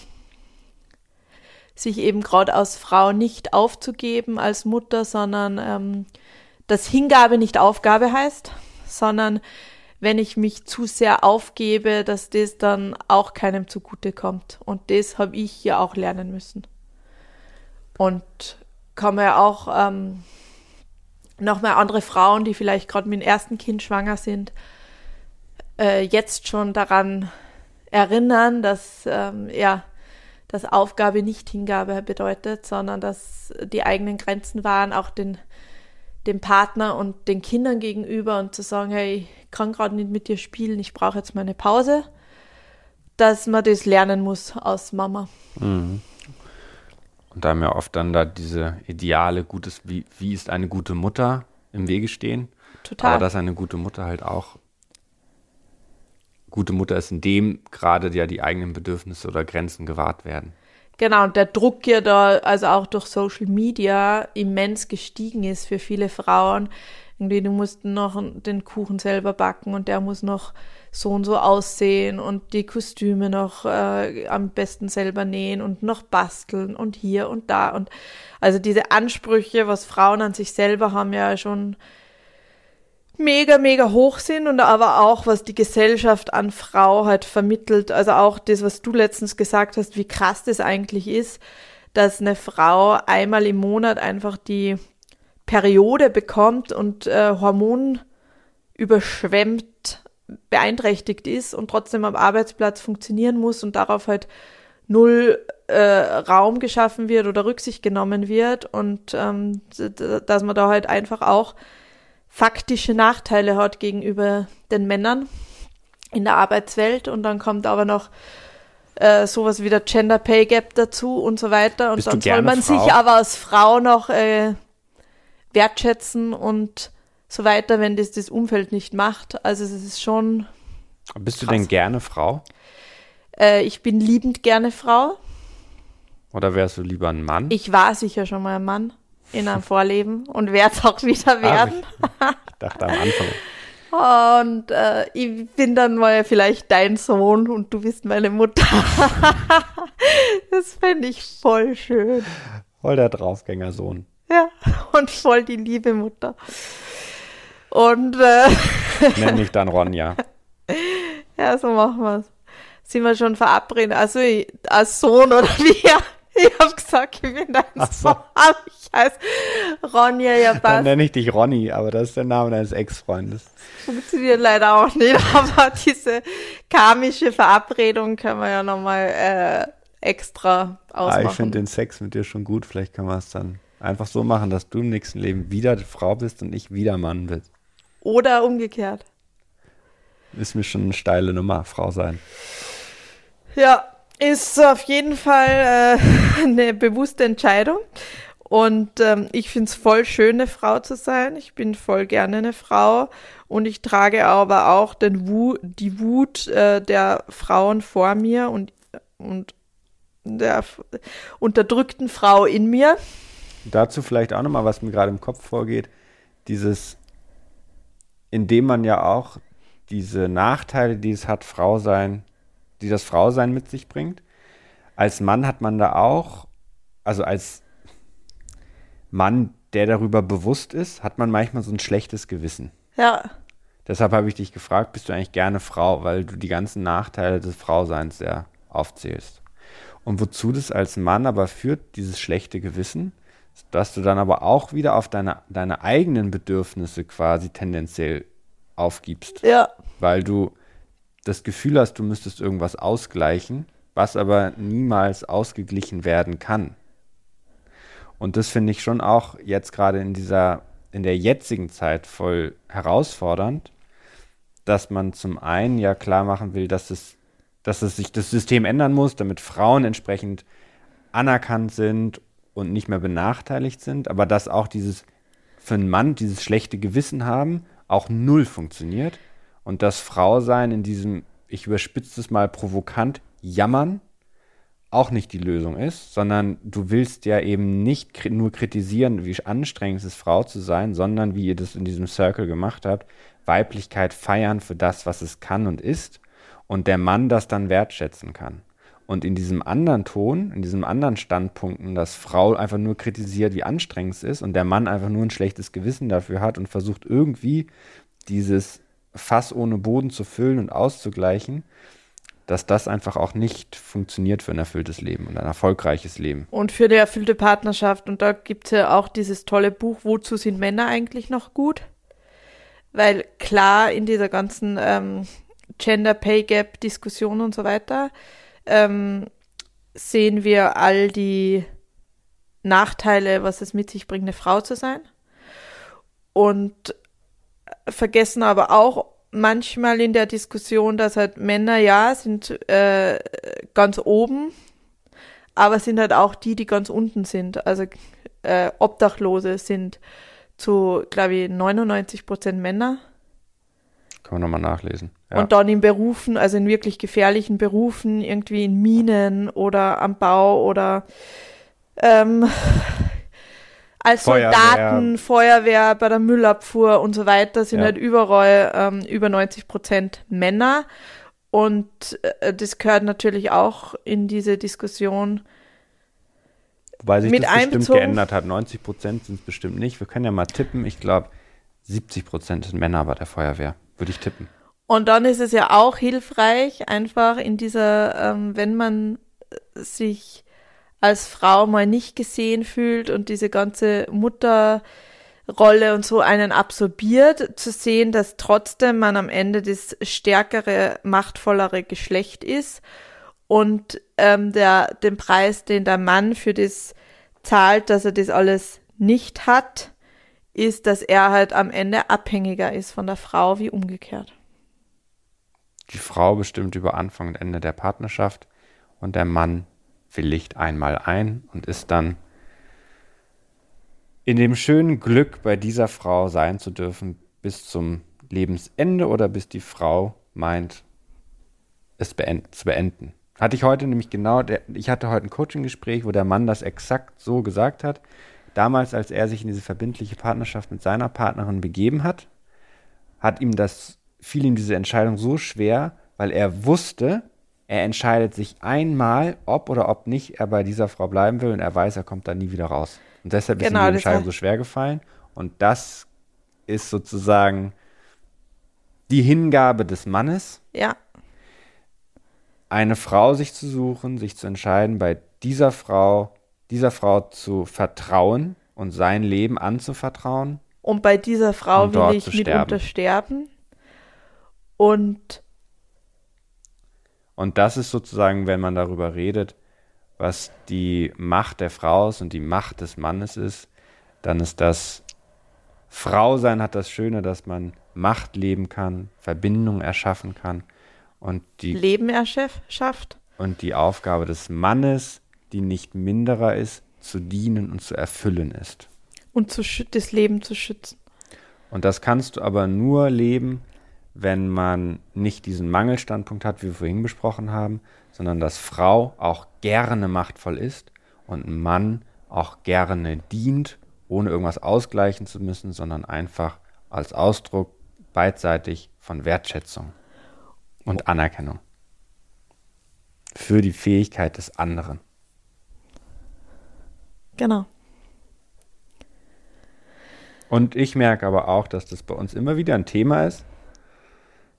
sich eben gerade als Frau nicht aufzugeben als Mutter, sondern ähm, dass Hingabe nicht Aufgabe heißt, sondern wenn ich mich zu sehr aufgebe, dass das dann auch keinem zugute kommt. Und das habe ich hier auch lernen müssen. Und kann man ja auch ähm, nochmal andere Frauen, die vielleicht gerade mit dem ersten Kind schwanger sind, äh, jetzt schon daran erinnern, dass ähm, ja, dass Aufgabe nicht Hingabe bedeutet, sondern dass die eigenen Grenzen waren, auch den dem Partner und den Kindern gegenüber und zu sagen, hey, ich kann gerade nicht mit dir spielen, ich brauche jetzt mal eine Pause, dass man das lernen muss aus Mama. Mhm. Und da haben ja oft dann da diese Ideale, gutes, wie, wie ist eine gute Mutter im Wege stehen. Total. Aber dass eine gute Mutter halt auch gute Mutter ist, in dem gerade ja die eigenen Bedürfnisse oder Grenzen gewahrt werden. Genau, und der Druck ja da, also auch durch Social Media, immens gestiegen ist für viele Frauen. Irgendwie, du musst noch den Kuchen selber backen und der muss noch so und so aussehen und die Kostüme noch äh, am besten selber nähen und noch basteln und hier und da. Und also diese Ansprüche, was Frauen an sich selber haben, ja schon mega, mega hoch sind und aber auch, was die Gesellschaft an Frau halt vermittelt. Also auch das, was du letztens gesagt hast, wie krass das eigentlich ist, dass eine Frau einmal im Monat einfach die Periode bekommt und äh, Hormon überschwemmt, beeinträchtigt ist und trotzdem am Arbeitsplatz funktionieren muss und darauf halt null äh, Raum geschaffen wird oder Rücksicht genommen wird und ähm, dass man da halt einfach auch faktische Nachteile hat gegenüber den Männern in der Arbeitswelt und dann kommt aber noch äh, sowas wie der Gender Pay Gap dazu und so weiter und Bist dann soll man Frau? sich aber als Frau noch äh, wertschätzen und so weiter, wenn das das Umfeld nicht macht. Also es ist schon. Bist krass. du denn gerne Frau? Äh, ich bin liebend gerne Frau. Oder wärst du lieber ein Mann? Ich war sicher schon mal ein Mann in einem Vorleben und werde es auch wieder werden. Ah, ich dachte am Anfang. Und äh, ich bin dann mal vielleicht dein Sohn und du bist meine Mutter. das fände ich voll schön. Voll der Draufgängersohn. Ja, und voll die liebe Mutter. Und äh, nenn mich dann Ronja. Ja, so machen wir es. Sind wir schon verabredet? Also als Sohn oder wie? Ich habe gesagt, ich bin dein Ach so. Sohn. Ich heiße Ronja, ja passt. Dann nenne ich dich Ronny, aber das ist der Name deines Ex-Freundes. Funktioniert leider auch nicht, aber diese karmische Verabredung können wir ja nochmal äh, extra ausmachen. Ah, ich finde den Sex mit dir schon gut. Vielleicht können wir es dann einfach so machen, dass du im nächsten Leben wieder Frau bist und ich wieder Mann bin. Oder umgekehrt. Ist mir schon eine steile Nummer, Frau sein. Ja, ist auf jeden Fall äh, eine bewusste Entscheidung. Und ähm, ich finde es voll schön, eine Frau zu sein. Ich bin voll gerne eine Frau. Und ich trage aber auch den Wu die Wut äh, der Frauen vor mir und, und der unterdrückten Frau in mir. Dazu vielleicht auch nochmal, was mir gerade im Kopf vorgeht. Dieses, indem man ja auch diese Nachteile, die es hat, Frau sein, die das Frausein mit sich bringt. Als Mann hat man da auch, also als Mann, der darüber bewusst ist, hat man manchmal so ein schlechtes Gewissen. Ja. Deshalb habe ich dich gefragt, bist du eigentlich gerne Frau, weil du die ganzen Nachteile des Frauseins sehr aufzählst. Und wozu das als Mann aber führt, dieses schlechte Gewissen, dass du dann aber auch wieder auf deine, deine eigenen Bedürfnisse quasi tendenziell aufgibst. Ja. Weil du das Gefühl hast, du müsstest irgendwas ausgleichen, was aber niemals ausgeglichen werden kann. Und das finde ich schon auch jetzt gerade in dieser, in der jetzigen Zeit voll herausfordernd, dass man zum einen ja klar machen will, dass es, dass es sich das System ändern muss, damit Frauen entsprechend anerkannt sind und nicht mehr benachteiligt sind, aber dass auch dieses für einen Mann dieses schlechte Gewissen haben auch null funktioniert und das Frausein in diesem, ich überspitze es mal provokant, Jammern auch nicht die Lösung ist, sondern du willst ja eben nicht nur kritisieren, wie anstrengend es ist, Frau zu sein, sondern wie ihr das in diesem Circle gemacht habt, Weiblichkeit feiern für das, was es kann und ist und der Mann das dann wertschätzen kann. Und in diesem anderen Ton, in diesem anderen Standpunkten, dass Frau einfach nur kritisiert, wie anstrengend es ist und der Mann einfach nur ein schlechtes Gewissen dafür hat und versucht irgendwie dieses Fass ohne Boden zu füllen und auszugleichen, dass das einfach auch nicht funktioniert für ein erfülltes Leben und ein erfolgreiches Leben. Und für die erfüllte Partnerschaft. Und da gibt es ja auch dieses tolle Buch, Wozu sind Männer eigentlich noch gut? Weil klar, in dieser ganzen ähm, Gender Pay Gap Diskussion und so weiter, ähm, sehen wir all die Nachteile, was es mit sich bringt, eine Frau zu sein. Und vergessen aber auch manchmal in der Diskussion, dass halt Männer ja sind äh, ganz oben, aber sind halt auch die, die ganz unten sind. Also äh, Obdachlose sind zu, glaube ich, 99 Prozent Männer. Kann man nochmal nachlesen. Ja. Und dann in Berufen, also in wirklich gefährlichen Berufen, irgendwie in Minen oder am Bau oder ähm, als Feuerwehr. Soldaten, Feuerwehr, bei der Müllabfuhr und so weiter sind ja. halt überall ähm, über 90 Prozent Männer. Und äh, das gehört natürlich auch in diese Diskussion. Weil sich mit das bestimmt geändert hat. 90 Prozent sind es bestimmt nicht. Wir können ja mal tippen. Ich glaube, 70 Prozent sind Männer bei der Feuerwehr. Würde ich tippen. Und dann ist es ja auch hilfreich, einfach in dieser, ähm, wenn man sich als Frau mal nicht gesehen fühlt und diese ganze Mutterrolle und so einen absorbiert, zu sehen, dass trotzdem man am Ende das stärkere, machtvollere Geschlecht ist und ähm, der, den Preis, den der Mann für das zahlt, dass er das alles nicht hat, ist, dass er halt am Ende abhängiger ist von der Frau wie umgekehrt. Die Frau bestimmt über Anfang und Ende der Partnerschaft und der Mann willigt einmal ein und ist dann in dem schönen Glück, bei dieser Frau sein zu dürfen, bis zum Lebensende oder bis die Frau meint, es beend zu beenden. Hatte ich heute nämlich genau, der, ich hatte heute ein Coaching-Gespräch, wo der Mann das exakt so gesagt hat. Damals, als er sich in diese verbindliche Partnerschaft mit seiner Partnerin begeben hat, hat ihm das fiel ihm diese Entscheidung so schwer, weil er wusste, er entscheidet sich einmal, ob oder ob nicht er bei dieser Frau bleiben will und er weiß, er kommt da nie wieder raus. Und deshalb genau, ist ihm genau, die Entscheidung so schwer gefallen. Und das ist sozusagen die Hingabe des Mannes. Ja. Eine Frau sich zu suchen, sich zu entscheiden, bei dieser Frau, dieser Frau zu vertrauen und sein Leben anzuvertrauen. Und bei dieser Frau will ich mitunter sterben. Und und das ist sozusagen, wenn man darüber redet, was die Macht der Frau ist und die Macht des Mannes ist, dann ist das Frau sein hat das Schöne, dass man Macht leben kann, Verbindung erschaffen kann und die Leben erschafft. Und die Aufgabe des Mannes, die nicht minderer ist, zu dienen und zu erfüllen ist. Und zu das Leben zu schützen. Und das kannst du aber nur leben, wenn man nicht diesen Mangelstandpunkt hat, wie wir vorhin besprochen haben, sondern dass Frau auch gerne machtvoll ist und Mann auch gerne dient, ohne irgendwas ausgleichen zu müssen, sondern einfach als Ausdruck beidseitig von Wertschätzung und Anerkennung für die Fähigkeit des anderen. Genau. Und ich merke aber auch, dass das bei uns immer wieder ein Thema ist,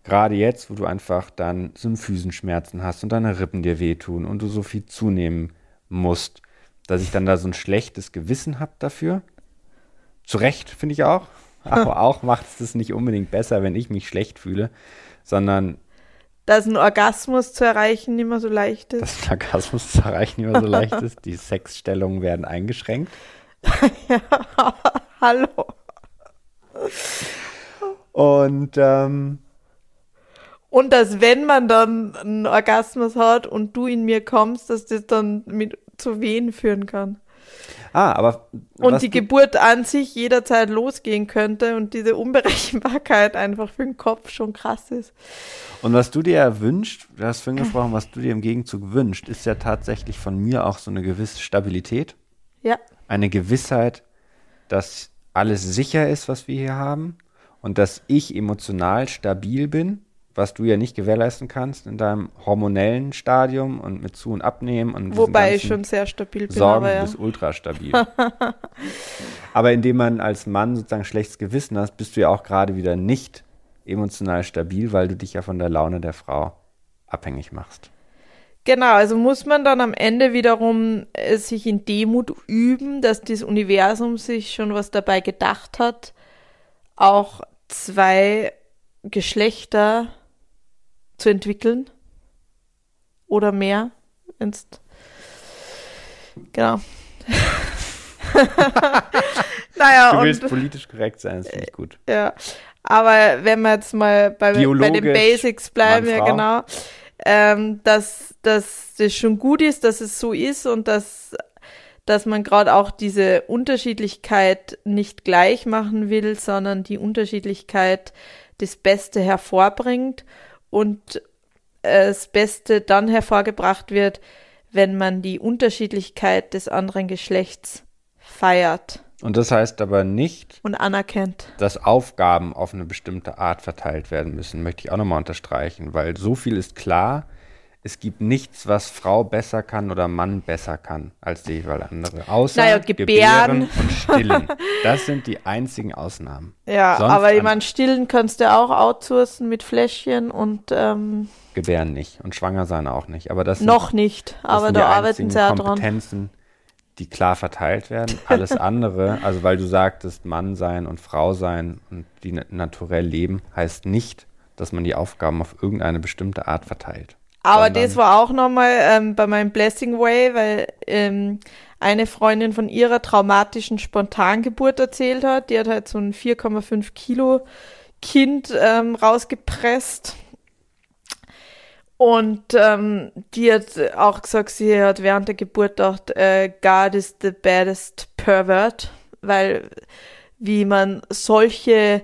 Gerade jetzt, wo du einfach dann Symphysenschmerzen hast und deine Rippen dir wehtun und du so viel zunehmen musst, dass ich dann da so ein schlechtes Gewissen habe dafür. Zu Recht, finde ich auch. Aber auch macht es das nicht unbedingt besser, wenn ich mich schlecht fühle, sondern dass ein Orgasmus zu erreichen nicht mehr so leicht ist. Dass ein Orgasmus zu erreichen nicht mehr so leicht ist. Die Sexstellungen werden eingeschränkt. ja, hallo. Und ähm, und dass wenn man dann einen Orgasmus hat und du in mir kommst, dass das dann mit zu Wehen führen kann. Ah, aber. Und die Geburt an sich jederzeit losgehen könnte und diese Unberechenbarkeit einfach für den Kopf schon krass ist. Und was du dir ja wünscht, du hast vorhin gesprochen, was du dir im Gegenzug wünscht, ist ja tatsächlich von mir auch so eine gewisse Stabilität. Ja. Eine Gewissheit, dass alles sicher ist, was wir hier haben und dass ich emotional stabil bin was du ja nicht gewährleisten kannst in deinem hormonellen Stadium und mit Zu- und Abnehmen und Wobei ich schon sehr stabil bin. Sorgen, aber ja. bist ultra stabil. aber indem man als Mann sozusagen schlechtes Gewissen hast, bist du ja auch gerade wieder nicht emotional stabil, weil du dich ja von der Laune der Frau abhängig machst. Genau, also muss man dann am Ende wiederum äh, sich in Demut üben, dass das Universum sich schon was dabei gedacht hat, auch zwei Geschlechter zu entwickeln oder mehr, wenn's genau. naja, du willst und, politisch korrekt sein, das finde ich gut. Ja, aber wenn wir jetzt mal bei, bei den Basics bleiben, ja genau, ähm, dass, dass das schon gut ist, dass es so ist und dass, dass man gerade auch diese Unterschiedlichkeit nicht gleich machen will, sondern die Unterschiedlichkeit das Beste hervorbringt und äh, das Beste dann hervorgebracht wird, wenn man die Unterschiedlichkeit des anderen Geschlechts feiert. Und das heißt aber nicht und anerkennt, dass Aufgaben auf eine bestimmte Art verteilt werden müssen, möchte ich auch nochmal unterstreichen, weil so viel ist klar, es gibt nichts, was Frau besser kann oder Mann besser kann als die jeweils andere. Außer naja, gebären. gebären und stillen. Das sind die einzigen Ausnahmen. Ja, Sonst aber meine, stillen kannst du auch outsourcen mit Fläschchen und ähm, gebären nicht und schwanger sein auch nicht. Aber das noch sind, nicht. Aber da arbeiten sie ja dran. Kompetenzen, die klar verteilt werden. Alles andere, also weil du sagtest, Mann sein und Frau sein und die naturell leben, heißt nicht, dass man die Aufgaben auf irgendeine bestimmte Art verteilt. Aber das war auch nochmal ähm, bei meinem Blessing Way, weil ähm, eine Freundin von ihrer traumatischen Spontangeburt erzählt hat. Die hat halt so ein 4,5 Kilo Kind ähm, rausgepresst. Und ähm, die hat auch gesagt, sie hat während der Geburt gedacht, äh, God is the baddest pervert, weil wie man solche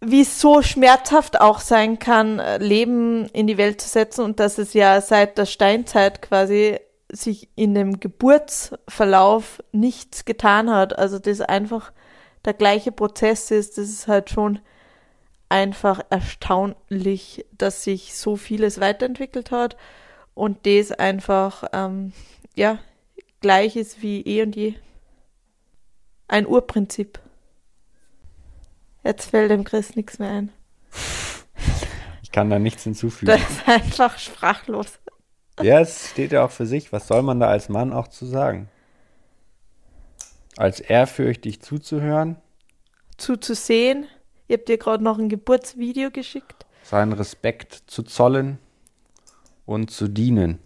wie es so schmerzhaft auch sein kann, äh, Leben in die Welt zu setzen und dass es ja seit der Steinzeit quasi sich in dem Geburtsverlauf nichts getan hat. Also das einfach der gleiche Prozess ist, das ist halt schon einfach erstaunlich, dass sich so vieles weiterentwickelt hat und das einfach, ähm, ja, gleich ist wie eh und je. Ein Urprinzip. Jetzt fällt dem Chris nichts mehr ein. Ich kann da nichts hinzufügen. Das ist einfach sprachlos. Ja, es steht ja auch für sich. Was soll man da als Mann auch zu sagen? Als ehrfürchtig zuzuhören. Zuzusehen. Ihr habt dir gerade noch ein Geburtsvideo geschickt. Seinen Respekt zu zollen und zu dienen.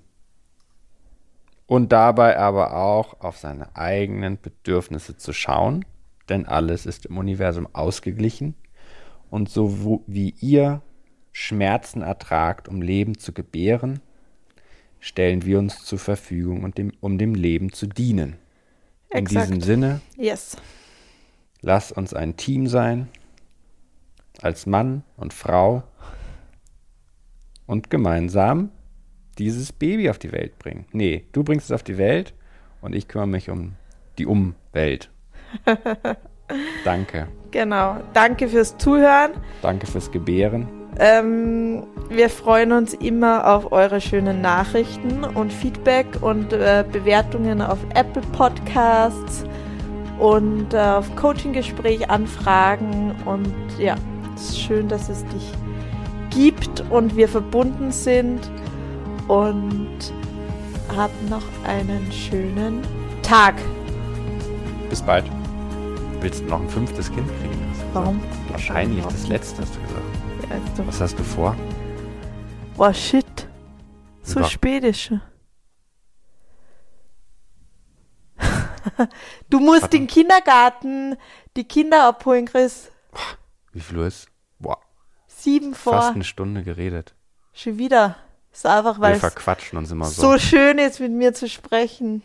Und dabei aber auch auf seine eigenen Bedürfnisse zu schauen denn alles ist im Universum ausgeglichen. Und so wie ihr Schmerzen ertragt, um Leben zu gebären, stellen wir uns zur Verfügung, und dem, um dem Leben zu dienen. In diesem Sinne, yes. lass uns ein Team sein, als Mann und Frau und gemeinsam dieses Baby auf die Welt bringen. Nee, du bringst es auf die Welt und ich kümmere mich um die Umwelt. Danke. Genau. Danke fürs Zuhören. Danke fürs Gebären. Ähm, wir freuen uns immer auf eure schönen Nachrichten und Feedback und äh, Bewertungen auf Apple Podcasts und äh, auf Coaching-Gespräch anfragen. Und ja, es ist schön, dass es dich gibt und wir verbunden sind. Und habt noch einen schönen Tag. Bis bald willst du noch ein fünftes Kind kriegen? Warum? Wahrscheinlich das letzte, hast du gesagt. Ja, also Was hast du vor? Boah, shit. So Über spät ist schon. du musst Warte. den Kindergarten, die Kinder abholen, Chris. Wie viel Uhr ist? Boah. Sieben vor. Fast eine Stunde geredet. Schon wieder. Ist einfach, weil Wir verquatschen uns immer so. So schön ist, mit mir zu sprechen.